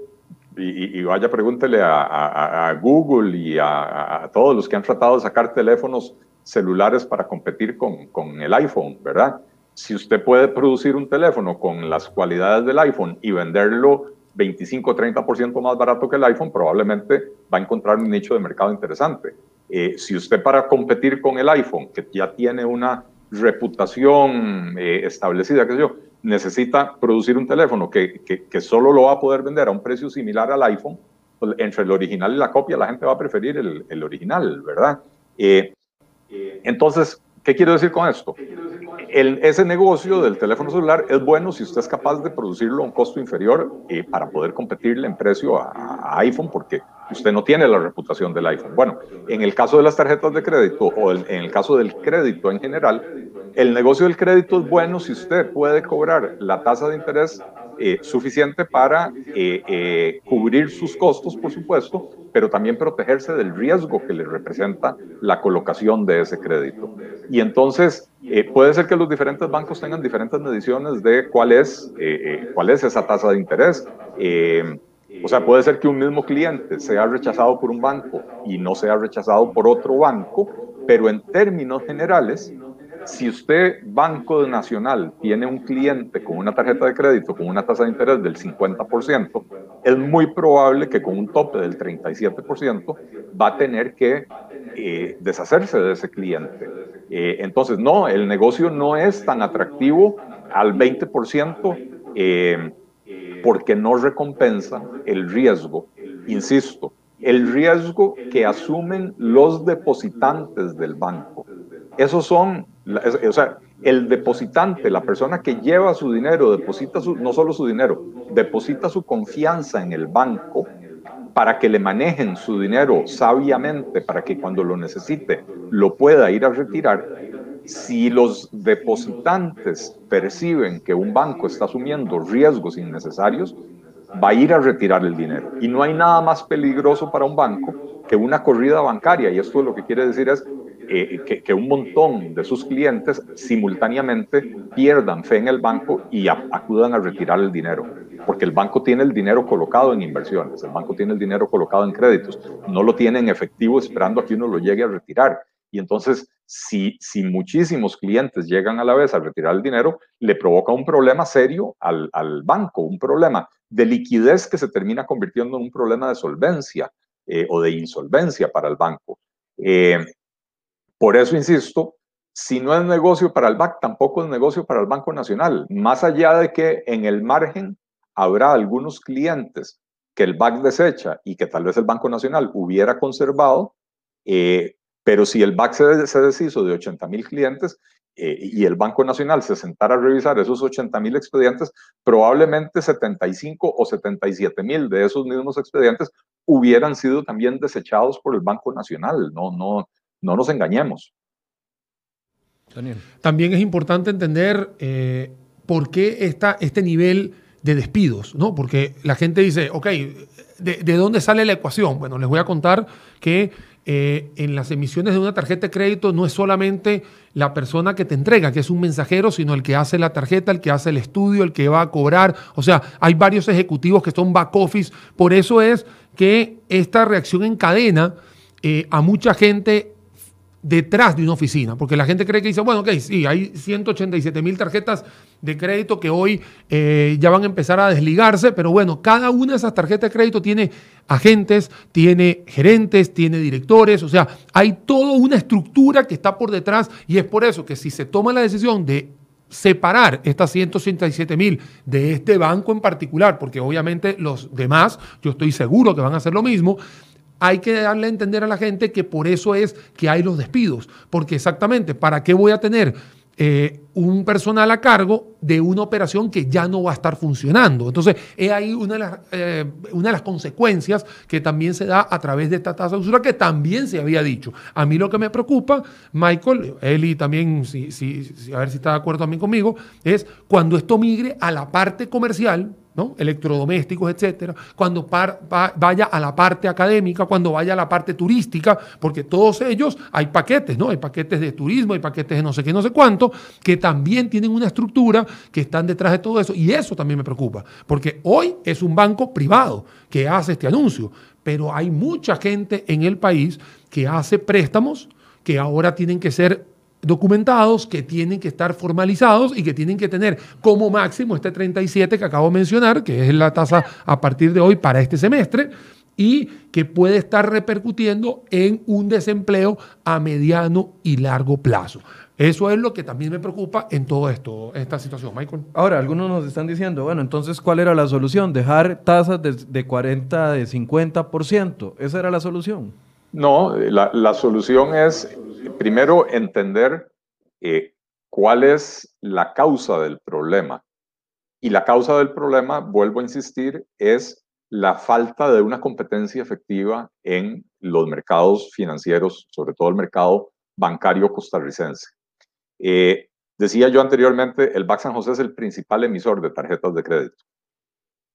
y, vaya, pregúntele a, Google y a, todos los que han tratado de sacar teléfonos celulares para competir con, el iPhone, ¿verdad? Si usted puede producir un teléfono con las cualidades del iPhone y venderlo 25 o 30% más barato que el iPhone, probablemente va a encontrar un nicho de mercado interesante. Eh, si usted para competir con el iPhone, que ya tiene una reputación eh, establecida, qué sé yo, necesita producir un teléfono que, que, solo lo va a poder vender a un precio similar al iPhone, pues, entre el original y la copia, la gente va a preferir el, el original, ¿verdad? Eh, entonces, ¿qué quiero decir con esto? El, ese negocio del teléfono celular es bueno si usted es capaz de producirlo a un costo inferior eh, para poder competirle en precio a, a, iPhone, porque usted no tiene la reputación del iPhone. Bueno, en el caso de las tarjetas de crédito o en el caso del crédito en general, el negocio del crédito es bueno si usted puede cobrar la tasa de interés eh, suficiente para eh, eh, cubrir sus costos, por supuesto, pero también protegerse del riesgo que le representa la colocación de ese crédito. Y entonces puede ser que los diferentes bancos tengan diferentes mediciones de cuál es, cuál es esa tasa de interés. O sea, puede ser que un mismo cliente sea rechazado por un banco y no sea rechazado por otro banco, pero en términos generales, si usted, Banco Nacional, tiene un cliente con una tarjeta de crédito con una tasa de interés del 50%, es muy probable que con un tope del 37% va a tener que eh, deshacerse de ese cliente. Eh, entonces, no, el negocio no es tan atractivo al 20% eh, porque no recompensa el riesgo, insisto, el riesgo que asumen los depositantes del banco. Esos son o sea, el depositante, la persona que lleva su dinero, deposita no solo su dinero, deposita su confianza en el banco para que le manejen su dinero sabiamente, para que cuando lo necesite lo pueda ir a retirar. Si los depositantes perciben que un banco está asumiendo riesgos innecesarios, va a ir a retirar el dinero. Y no hay nada más peligroso para un banco que una corrida bancaria. Y esto lo que quiere decir es eh, que, un montón de sus clientes simultáneamente pierdan fe en el banco y acudan a retirar el dinero, porque el banco tiene el dinero colocado en inversiones, el banco tiene el dinero colocado en créditos, no lo tiene en efectivo esperando a que uno lo llegue a retirar. Y entonces, si, si muchísimos clientes llegan a la vez a retirar el dinero, le provoca un problema serio al, al banco, un problema de liquidez que se termina convirtiendo en un problema de solvencia eh, o de insolvencia para el banco. Eh, por eso insisto, si no es negocio para el BAC, tampoco es negocio para el Banco Nacional. Más allá de que en el margen habrá algunos clientes que el BAC desecha y que tal vez el Banco Nacional hubiera conservado, eh, pero si el BAC se, deshizo de 80 mil clientes eh, y el Banco Nacional se sentara a revisar esos 80 mil expedientes, probablemente 75 o 77 mil de esos mismos expedientes hubieran sido también desechados por el Banco Nacional. No, no, no nos engañemos. También es importante entender eh, por qué está este nivel de despidos, ¿no? Porque la gente dice, ok, ¿de, dónde sale la ecuación? Bueno, les voy a contar que eh, en las emisiones de una tarjeta de crédito no es solamente la persona que te entrega, que es un mensajero, sino el que hace la tarjeta, el que hace el estudio, el que va a cobrar. O sea, hay varios ejecutivos que son back office. Por eso es que esta reacción en cadena eh, a mucha gente detrás de una oficina, porque la gente cree que dice, bueno, ok, sí, hay 187 mil tarjetas de crédito que hoy eh, ya van a empezar a desligarse, pero bueno, cada una de esas tarjetas de crédito tiene agentes, tiene gerentes, tiene directores, o sea, hay toda una estructura que está por detrás y es por eso que si se toma la decisión de separar estas 187 mil de este banco en particular, porque obviamente los demás, yo estoy seguro que van a hacer lo mismo, hay que darle a entender a la gente que por eso es que hay los despidos. Porque exactamente, ¿para qué voy a tener eh, un personal a cargo de una operación que ya no va a estar funcionando? Entonces, es ahí una de, las, eh, una de las consecuencias que también se da a través de esta tasa de usura que también se había dicho. A mí lo que me preocupa, Michael, Eli también, si, a ver si está de acuerdo también conmigo, es cuando esto migre a la parte comercial electrodomésticos, etcétera, cuando vaya a la parte académica, cuando vaya a la parte turística, porque todos ellos hay paquetes, ¿no? Hay paquetes de turismo, hay paquetes de no sé qué, no sé cuánto, que también tienen una estructura que están detrás de todo eso. Y eso también me preocupa, porque hoy es un banco privado que hace este anuncio, pero hay mucha gente en el país que hace préstamos que ahora tienen que ser documentados, que tienen que estar formalizados y que tienen que tener como máximo este 37 que acabo de mencionar, que es la tasa a partir de hoy para este semestre, y que puede estar repercutiendo en un desempleo a mediano y largo plazo. Eso es lo que también me preocupa en todo esto, esta situación, Michael. Ahora, algunos nos están diciendo, bueno, entonces, ¿cuál era la solución? Dejar tasas de, de 40, de 50%. ¿Esa era la solución? No, la, solución es primero entender eh, cuál es la causa del problema. Y la causa del problema, vuelvo a insistir, es la falta de una competencia efectiva en los mercados financieros, sobre todo el mercado bancario costarricense. Eh, decía yo anteriormente, el BAC San José es el principal emisor de tarjetas de crédito.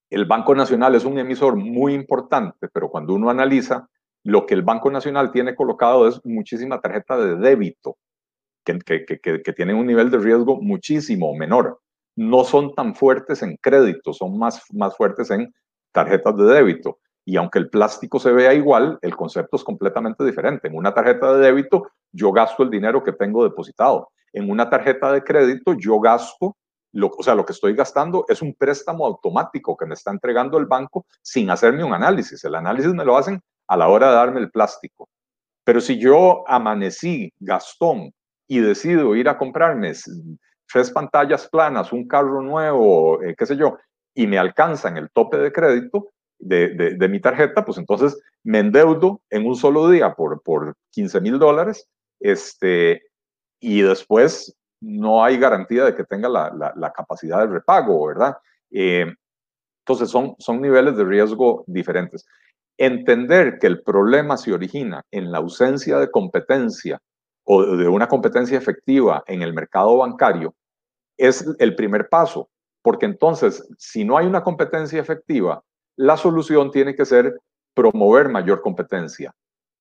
El Banco Nacional es un emisor muy importante, pero cuando uno analiza lo que el Banco Nacional tiene colocado es muchísima tarjeta de débito, que, que, tienen un nivel de riesgo muchísimo menor. No son tan fuertes en crédito, son más, más fuertes en tarjetas de débito. Y aunque el plástico se vea igual, el concepto es completamente diferente. En una tarjeta de débito, yo gasto el dinero que tengo depositado. En una tarjeta de crédito, yo gasto, lo, o sea, lo que estoy gastando es un préstamo automático que me está entregando el banco sin hacerme un análisis. El análisis me lo hacen a la hora de darme el plástico. Pero si yo amanecí Gastón y decido ir a comprarme tres pantallas planas, un carro nuevo, eh, qué sé yo, y me alcanzan el tope de crédito de, mi tarjeta, pues entonces me endeudo en un solo día por, por 15 mil dólares, este, y después no hay garantía de que tenga la, la, capacidad de repago, ¿verdad? Eh, entonces son, son niveles de riesgo diferentes. Entender que el problema se origina en la ausencia de competencia o de una competencia efectiva en el mercado bancario es el primer paso, porque entonces, si no hay una competencia efectiva, la solución tiene que ser promover mayor competencia,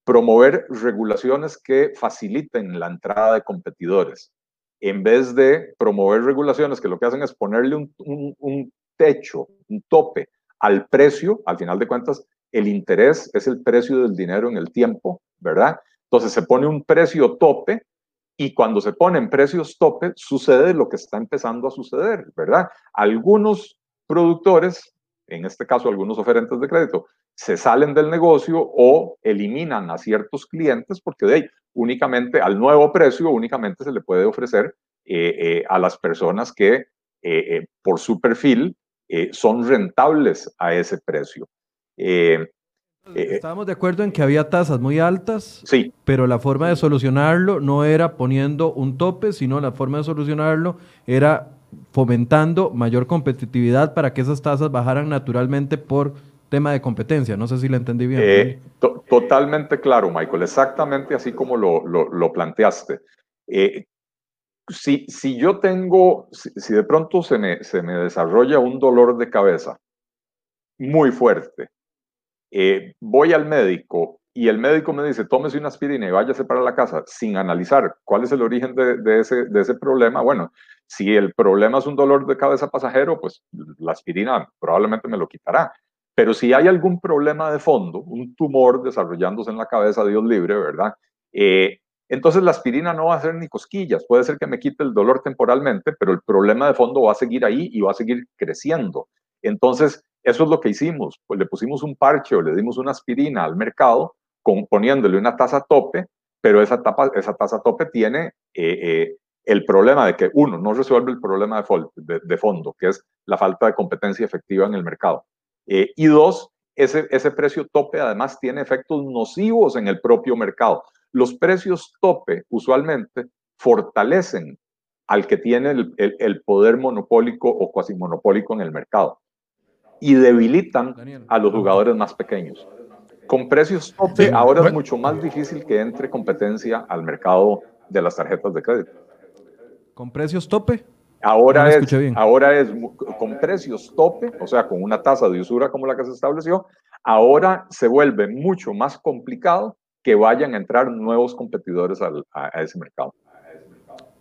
promover regulaciones que faciliten la entrada de competidores, en vez de promover regulaciones que lo que hacen es ponerle un, techo, un tope al precio, al final de cuentas, el interés es el precio del dinero en el tiempo, ¿verdad? Entonces se pone un precio tope y cuando se ponen precios tope sucede lo que está empezando a suceder, ¿verdad? Algunos productores, en este caso algunos oferentes de crédito, se salen del negocio o eliminan a ciertos clientes porque de ahí únicamente al nuevo precio únicamente se le puede ofrecer eh, eh, a las personas que eh, por su perfil son rentables a ese precio. Eh, eh, Estábamos de acuerdo en que había tasas muy altas, sí. pero la forma de solucionarlo no era poniendo un tope, sino la forma de solucionarlo era fomentando mayor competitividad para que esas tasas bajaran naturalmente por tema de competencia. No sé si lo entendí bien. Eh, totalmente claro, Michael, exactamente así como lo, lo, planteaste. si, si, yo tengo, si, si, de pronto se me, se me desarrolla un dolor de cabeza muy fuerte, eh, voy al médico y el médico me dice, tómese una aspirina y váyase para la casa sin analizar cuál es el origen de, ese, problema, bueno, si el problema es un dolor de cabeza pasajero, pues la aspirina probablemente me lo quitará. Pero si hay algún problema de fondo, un tumor desarrollándose en la cabeza, Dios libre, ¿verdad? Eh, entonces la aspirina no va a hacer ni cosquillas, puede ser que me quite el dolor temporalmente, pero el problema de fondo va a seguir ahí y va a seguir creciendo. Entonces, eso es lo que hicimos, pues le pusimos un parche o le dimos una aspirina al mercado poniéndole una tasa tope, pero esa, esa tasa tope tiene eh, eh, el problema de que, uno, no resuelve el problema de, fondo, que es la falta de competencia efectiva en el mercado. Eh, y dos, ese, ese precio tope además tiene efectos nocivos en el propio mercado. Los precios tope usualmente fortalecen al que tiene el, el poder monopólico o cuasi monopólico en el mercado y debilitan a los jugadores más pequeños. Con precios tope, ahora es mucho más difícil que entre competencia al mercado de las tarjetas de crédito. ¿Con precios tope? Ahora, es, ahora es con precios tope, o sea, con una tasa de usura como la que se estableció, ahora se vuelve mucho más complicado que vayan a entrar nuevos competidores a, ese mercado.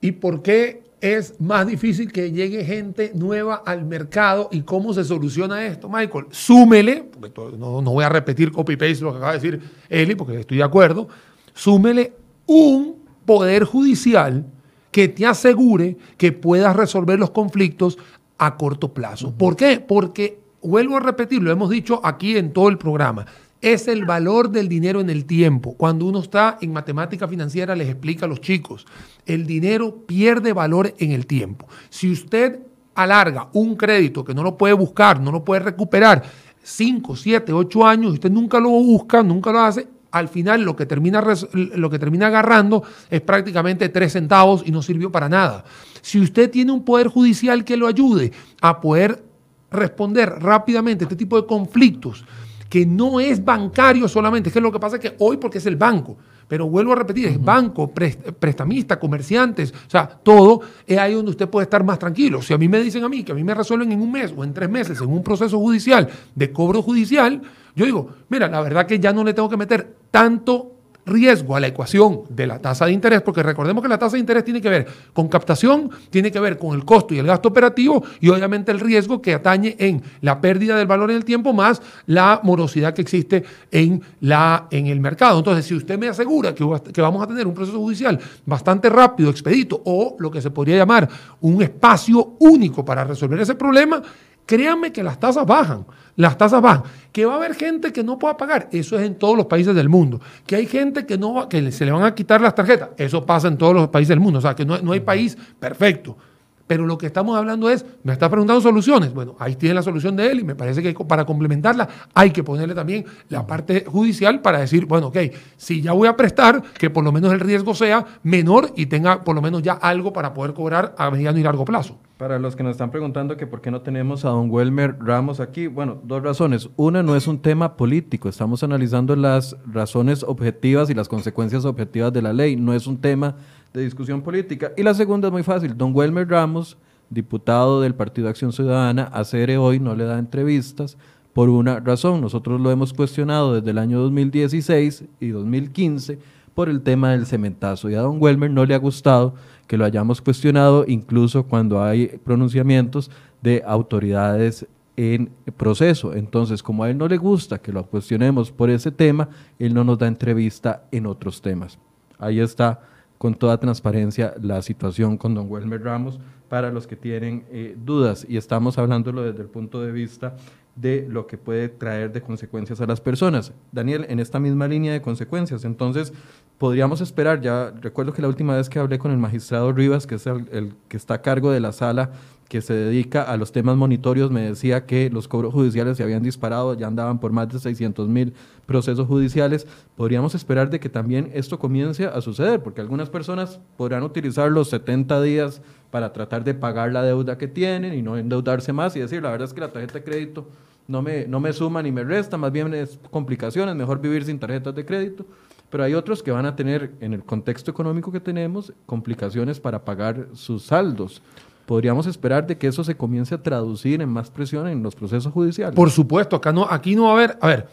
¿Y por qué es más difícil que llegue gente nueva al mercado y cómo se soluciona esto, Michael? Súmele, no, no voy a repetir copy-paste lo que acaba de decir Eli, porque estoy de acuerdo, súmele un poder judicial que te asegure que puedas resolver los conflictos a corto plazo. ¿Por qué? Porque, vuelvo a repetir, lo hemos dicho aquí en todo el programa, es el valor del dinero en el tiempo. Cuando uno está en matemática financiera, les explica a los chicos, el dinero pierde valor en el tiempo. Si usted alarga un crédito que no lo puede buscar, no lo puede recuperar, 5, 7, 8 años, usted nunca lo busca, nunca lo hace, al final lo que, termina, lo que termina agarrando es prácticamente tres centavos y no sirvió para nada. Si usted tiene un poder judicial que lo ayude a poder responder rápidamente a este tipo de conflictos, que no es bancario solamente, es que lo que pasa es que hoy porque es el banco, pero vuelvo a repetir, es banco, prestamista, comerciantes, o sea, todo es ahí donde usted puede estar más tranquilo. Si a mí me dicen a mí que a mí me resuelven en un mes o en tres meses en un proceso judicial de cobro judicial, yo digo, mira, la verdad que ya no le tengo que meter tanto riesgo a la ecuación de la tasa de interés, porque recordemos que la tasa de interés tiene que ver con captación, tiene que ver con el costo y el gasto operativo y obviamente el riesgo que atañe en la pérdida del valor en el tiempo más la morosidad que existe en, la, en el mercado. Entonces, si usted me asegura que, que vamos a tener un proceso judicial bastante rápido, expedito o lo que se podría llamar un espacio único para resolver ese problema, créanme que las tasas bajan las tasas bajan. Que va a haber gente que no pueda pagar, eso es en todos los países del mundo. Que hay gente que, no que se le van a quitar las tarjetas, eso pasa en todos los países del mundo. O sea, que no, no hay país perfecto. Pero lo que estamos hablando es, me está preguntando soluciones. Bueno, ahí tiene la solución de él y me parece que para complementarla hay que ponerle también la parte judicial para decir, bueno, ok, si ya voy a prestar, que por lo menos el riesgo sea menor y tenga por lo menos ya algo para poder cobrar a mediano y largo plazo. Para los que nos están preguntando que por qué no tenemos a don Welmer Ramos aquí, bueno, dos razones. Una, no es un tema político, estamos analizando las razones objetivas y las consecuencias objetivas de la ley, no es un tema de discusión política. Y la segunda es muy fácil, don Welmer Ramos, diputado del Partido Acción Ciudadana, a CR hoy no le da entrevistas por una razón. Nosotros lo hemos cuestionado desde el año 2016 y 2015 por el tema del cementazo y a don Welmer no le ha gustado que lo hayamos cuestionado incluso cuando hay pronunciamientos de autoridades en proceso. Entonces, como a él no le gusta que lo cuestionemos por ese tema, él no nos da entrevista en otros temas. Ahí está con toda transparencia la situación con don Welmer Ramos para los que tienen eh, dudas y estamos hablándolo desde el punto de vista de lo que puede traer de consecuencias a las personas. Daniel, en esta misma línea de consecuencias, entonces podríamos esperar, ya recuerdo que la última vez que hablé con el magistrado Rivas, que es el, que está a cargo de la sala que se dedica a los temas monitorios, me decía que los cobros judiciales se habían disparado, ya andaban por más de 600 mil procesos judiciales. Podríamos esperar de que también esto comience a suceder, porque algunas personas podrán utilizar los 70 días para tratar de pagar la deuda que tienen y no endeudarse más y decir, la verdad es que la tarjeta de crédito no me, no me suma ni me resta, más bien es complicaciones, mejor vivir sin tarjetas de crédito. Pero hay otros que van a tener, en el contexto económico que tenemos, complicaciones para pagar sus saldos. ¿Podríamos esperar de que eso se comience a traducir en más presión en los procesos judiciales? Por supuesto, acá no, aquí no va a haber, a ver,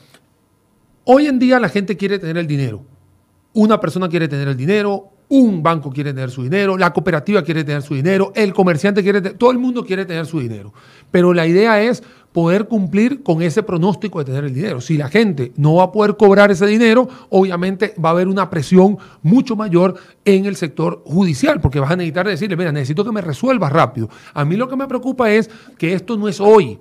hoy en día la gente quiere tener el dinero. Una persona quiere tener el dinero, un banco quiere tener su dinero, la cooperativa quiere tener su dinero, el comerciante quiere, todo el mundo quiere tener su dinero. Pero la idea es poder cumplir con ese pronóstico de tener el dinero. Si la gente no va a poder cobrar ese dinero, obviamente va a haber una presión mucho mayor en el sector judicial, porque vas a necesitar decirle, mira, necesito que me resuelvas rápido. A mí lo que me preocupa es que esto no es hoy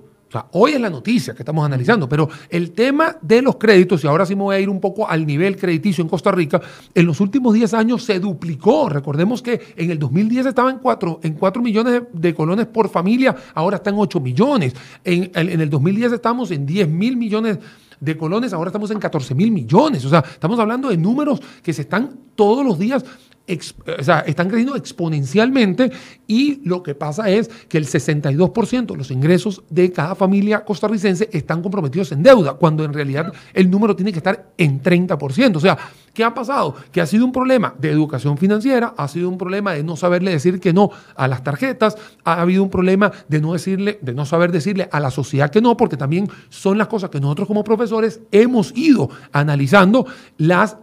hoy es la noticia que estamos analizando, pero el tema de los créditos, y ahora sí me voy a ir un poco al nivel crediticio en Costa Rica, en los últimos 10 años se duplicó. Recordemos que en el 2010 estaba en 4, en 4 millones de colones por familia, ahora está en 8 millones. En, en el 2010 estamos en 10 mil millones de colones, ahora estamos en 14 mil millones. O sea, estamos hablando de números que se están todos los días o sea, están creciendo exponencialmente y lo que pasa es que el 62% de los ingresos de cada familia costarricense están comprometidos en deuda, cuando en realidad el número tiene que estar en 30%. O sea, ¿qué ha pasado? Que ha sido un problema de educación financiera, ha sido un problema de no saberle decir que no a las tarjetas, ha habido un problema de no decirle, de no saber decirle a la sociedad que no, porque también son las cosas que nosotros como profesores hemos ido analizando las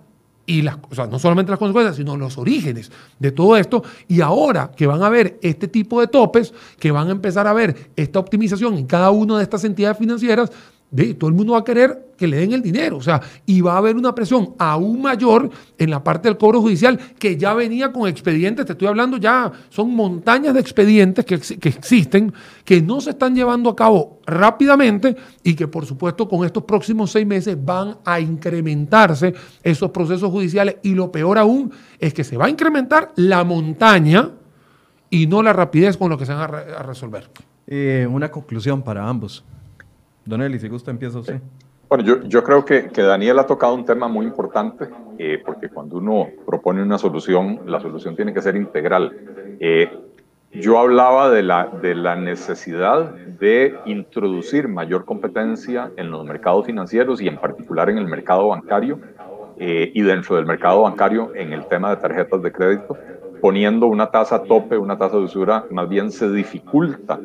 y las, o sea, no solamente las consecuencias, sino los orígenes de todo esto. Y ahora que van a ver este tipo de topes, que van a empezar a ver esta optimización en cada una de estas entidades financieras, todo el mundo va a querer que le den el dinero, o sea, y va a haber una presión aún mayor en la parte del cobro judicial que ya venía con expedientes, te estoy hablando ya, son montañas de expedientes que, que existen, que no se están llevando a cabo rápidamente y que por supuesto con estos próximos seis meses van a incrementarse esos procesos judiciales y lo peor aún es que se va a incrementar la montaña y no la rapidez con lo que se van a, resolver. Eh, una conclusión para ambos. Don Eli, si gusta, empieza usted. Bueno, yo, yo creo que, que, Daniel ha tocado un tema muy importante, eh, porque cuando uno propone una solución, la solución tiene que ser integral. Eh, yo hablaba de la, de la necesidad de introducir mayor competencia en los mercados financieros y en particular en el mercado bancario eh, y dentro del mercado bancario en el tema de tarjetas de crédito, poniendo una tasa tope, una tasa de usura, más bien se dificulta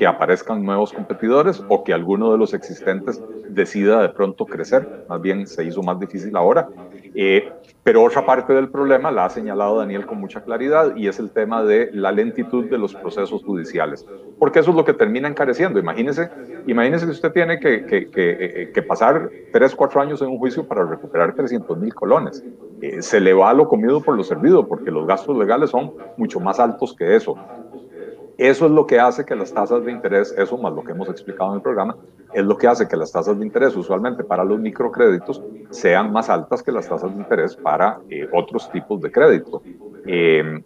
que aparezcan nuevos competidores o que alguno de los existentes decida de pronto crecer. Más bien se hizo más difícil ahora. Eh, pero otra parte del problema la ha señalado Daniel con mucha claridad y es el tema de la lentitud de los procesos judiciales, porque eso es lo que termina encareciendo. Imagínese, imagínese que usted tiene que, que, que, que pasar 3, 4 años en un juicio para recuperar 300 mil colones. Eh, se le va lo comido por lo servido, porque los gastos legales son mucho más altos que eso. Eso es lo que hace que las tasas de interés, eso más lo que hemos explicado en el programa, es lo que hace que las tasas de interés usualmente para los microcréditos sean más altas que las tasas de interés para eh, otros tipos de crédito. Eh,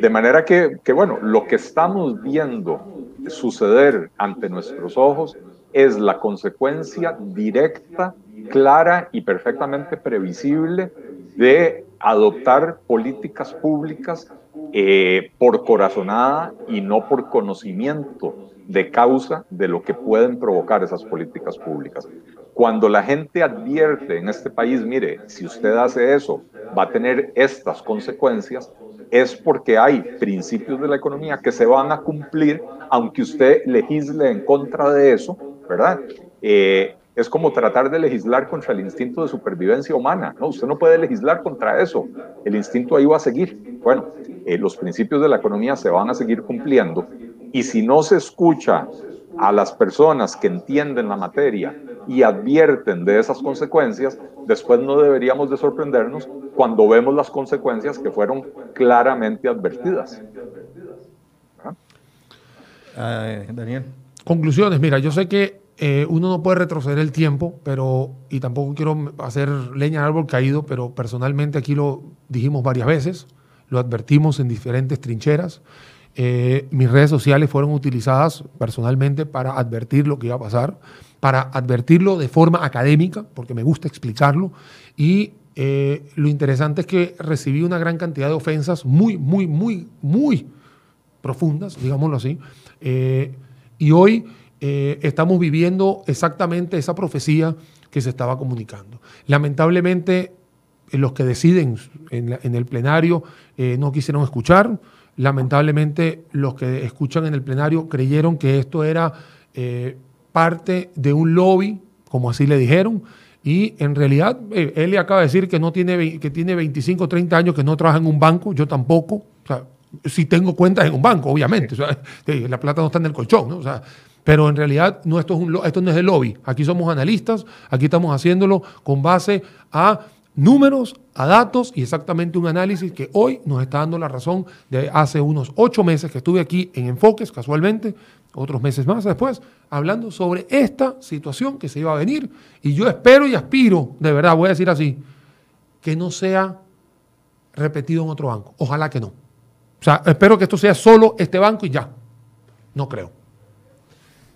de manera que, que, bueno, lo que estamos viendo suceder ante nuestros ojos es la consecuencia directa, clara y perfectamente previsible de adoptar políticas públicas eh, por corazonada y no por conocimiento de causa de lo que pueden provocar esas políticas públicas. Cuando la gente advierte en este país, mire, si usted hace eso, va a tener estas consecuencias, es porque hay principios de la economía que se van a cumplir, aunque usted legisle en contra de eso, ¿verdad? Eh, es como tratar de legislar contra el instinto de supervivencia humana. No, usted no puede legislar contra eso. El instinto ahí va a seguir. Bueno, eh, los principios de la economía se van a seguir cumpliendo y si no se escucha a las personas que entienden la materia y advierten de esas consecuencias, después no deberíamos de sorprendernos cuando vemos las consecuencias que fueron claramente advertidas. ¿Ah? Daniel. Conclusiones, mira, yo sé que eh, uno no puede retroceder el tiempo, pero, y tampoco quiero hacer leña al árbol caído, pero personalmente aquí lo dijimos varias veces, lo advertimos en diferentes trincheras. Eh, mis redes sociales fueron utilizadas personalmente para advertir lo que iba a pasar, para advertirlo de forma académica, porque me gusta explicarlo, y eh, lo interesante es que recibí una gran cantidad de ofensas muy, muy, muy, muy profundas, digámoslo así, y hoy eh, estamos viviendo exactamente esa profecía que se estaba comunicando. Lamentablemente, eh, los que deciden en, el plenario eh, no quisieron escuchar. Lamentablemente, los que escuchan en el plenario creyeron que esto era parte de un lobby, como así le dijeron. Y en realidad, él le acaba de decir que, no tiene, que tiene 25 o 30 años que no trabaja en un banco, yo tampoco. O sea, si tengo cuentas en un banco, obviamente. la plata no está en el colchón, ¿no? O sea, pero en realidad no, esto, es un, esto no es el lobby. Aquí somos analistas, aquí estamos haciéndolo con base a números, a datos y exactamente un análisis que hoy nos está dando la razón de hace unos ocho meses que estuve aquí en Enfoques, casualmente, otros meses más después, hablando sobre esta situación que se iba a venir. Y yo espero y aspiro, de verdad, voy a decir así, que no sea repetido en otro banco. Ojalá que no. O sea, espero que esto sea solo este banco y ya. No creo.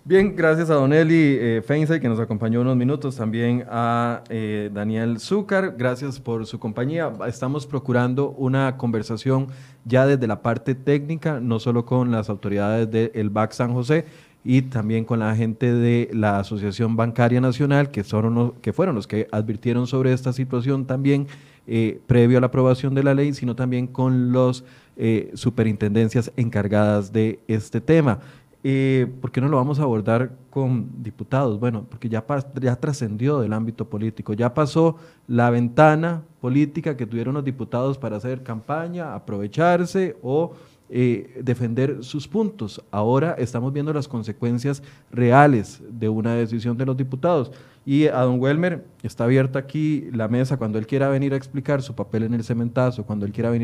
Bien, gracias a Don Eli eh, que nos acompañó unos minutos, también a eh, Daniel Zúcar, gracias por su compañía. Estamos procurando una conversación ya desde la parte técnica, no solo con las autoridades del BAC San José y también con la gente de la Asociación Bancaria Nacional, que, son que fueron los que advirtieron sobre esta situación también eh, previo a la aprobación de la ley, sino también con las eh, superintendencias encargadas de este tema. Eh, ¿Por qué no lo vamos a abordar con diputados? Bueno, porque ya, ya trascendió del ámbito político, ya pasó la ventana política que tuvieron los diputados para hacer campaña, aprovecharse o eh, defender sus puntos. Ahora estamos viendo las consecuencias reales de una decisión de los diputados. Y a don Welmer está abierta aquí la mesa cuando él quiera venir a explicar su papel en el cementazo, cuando él quiera venir a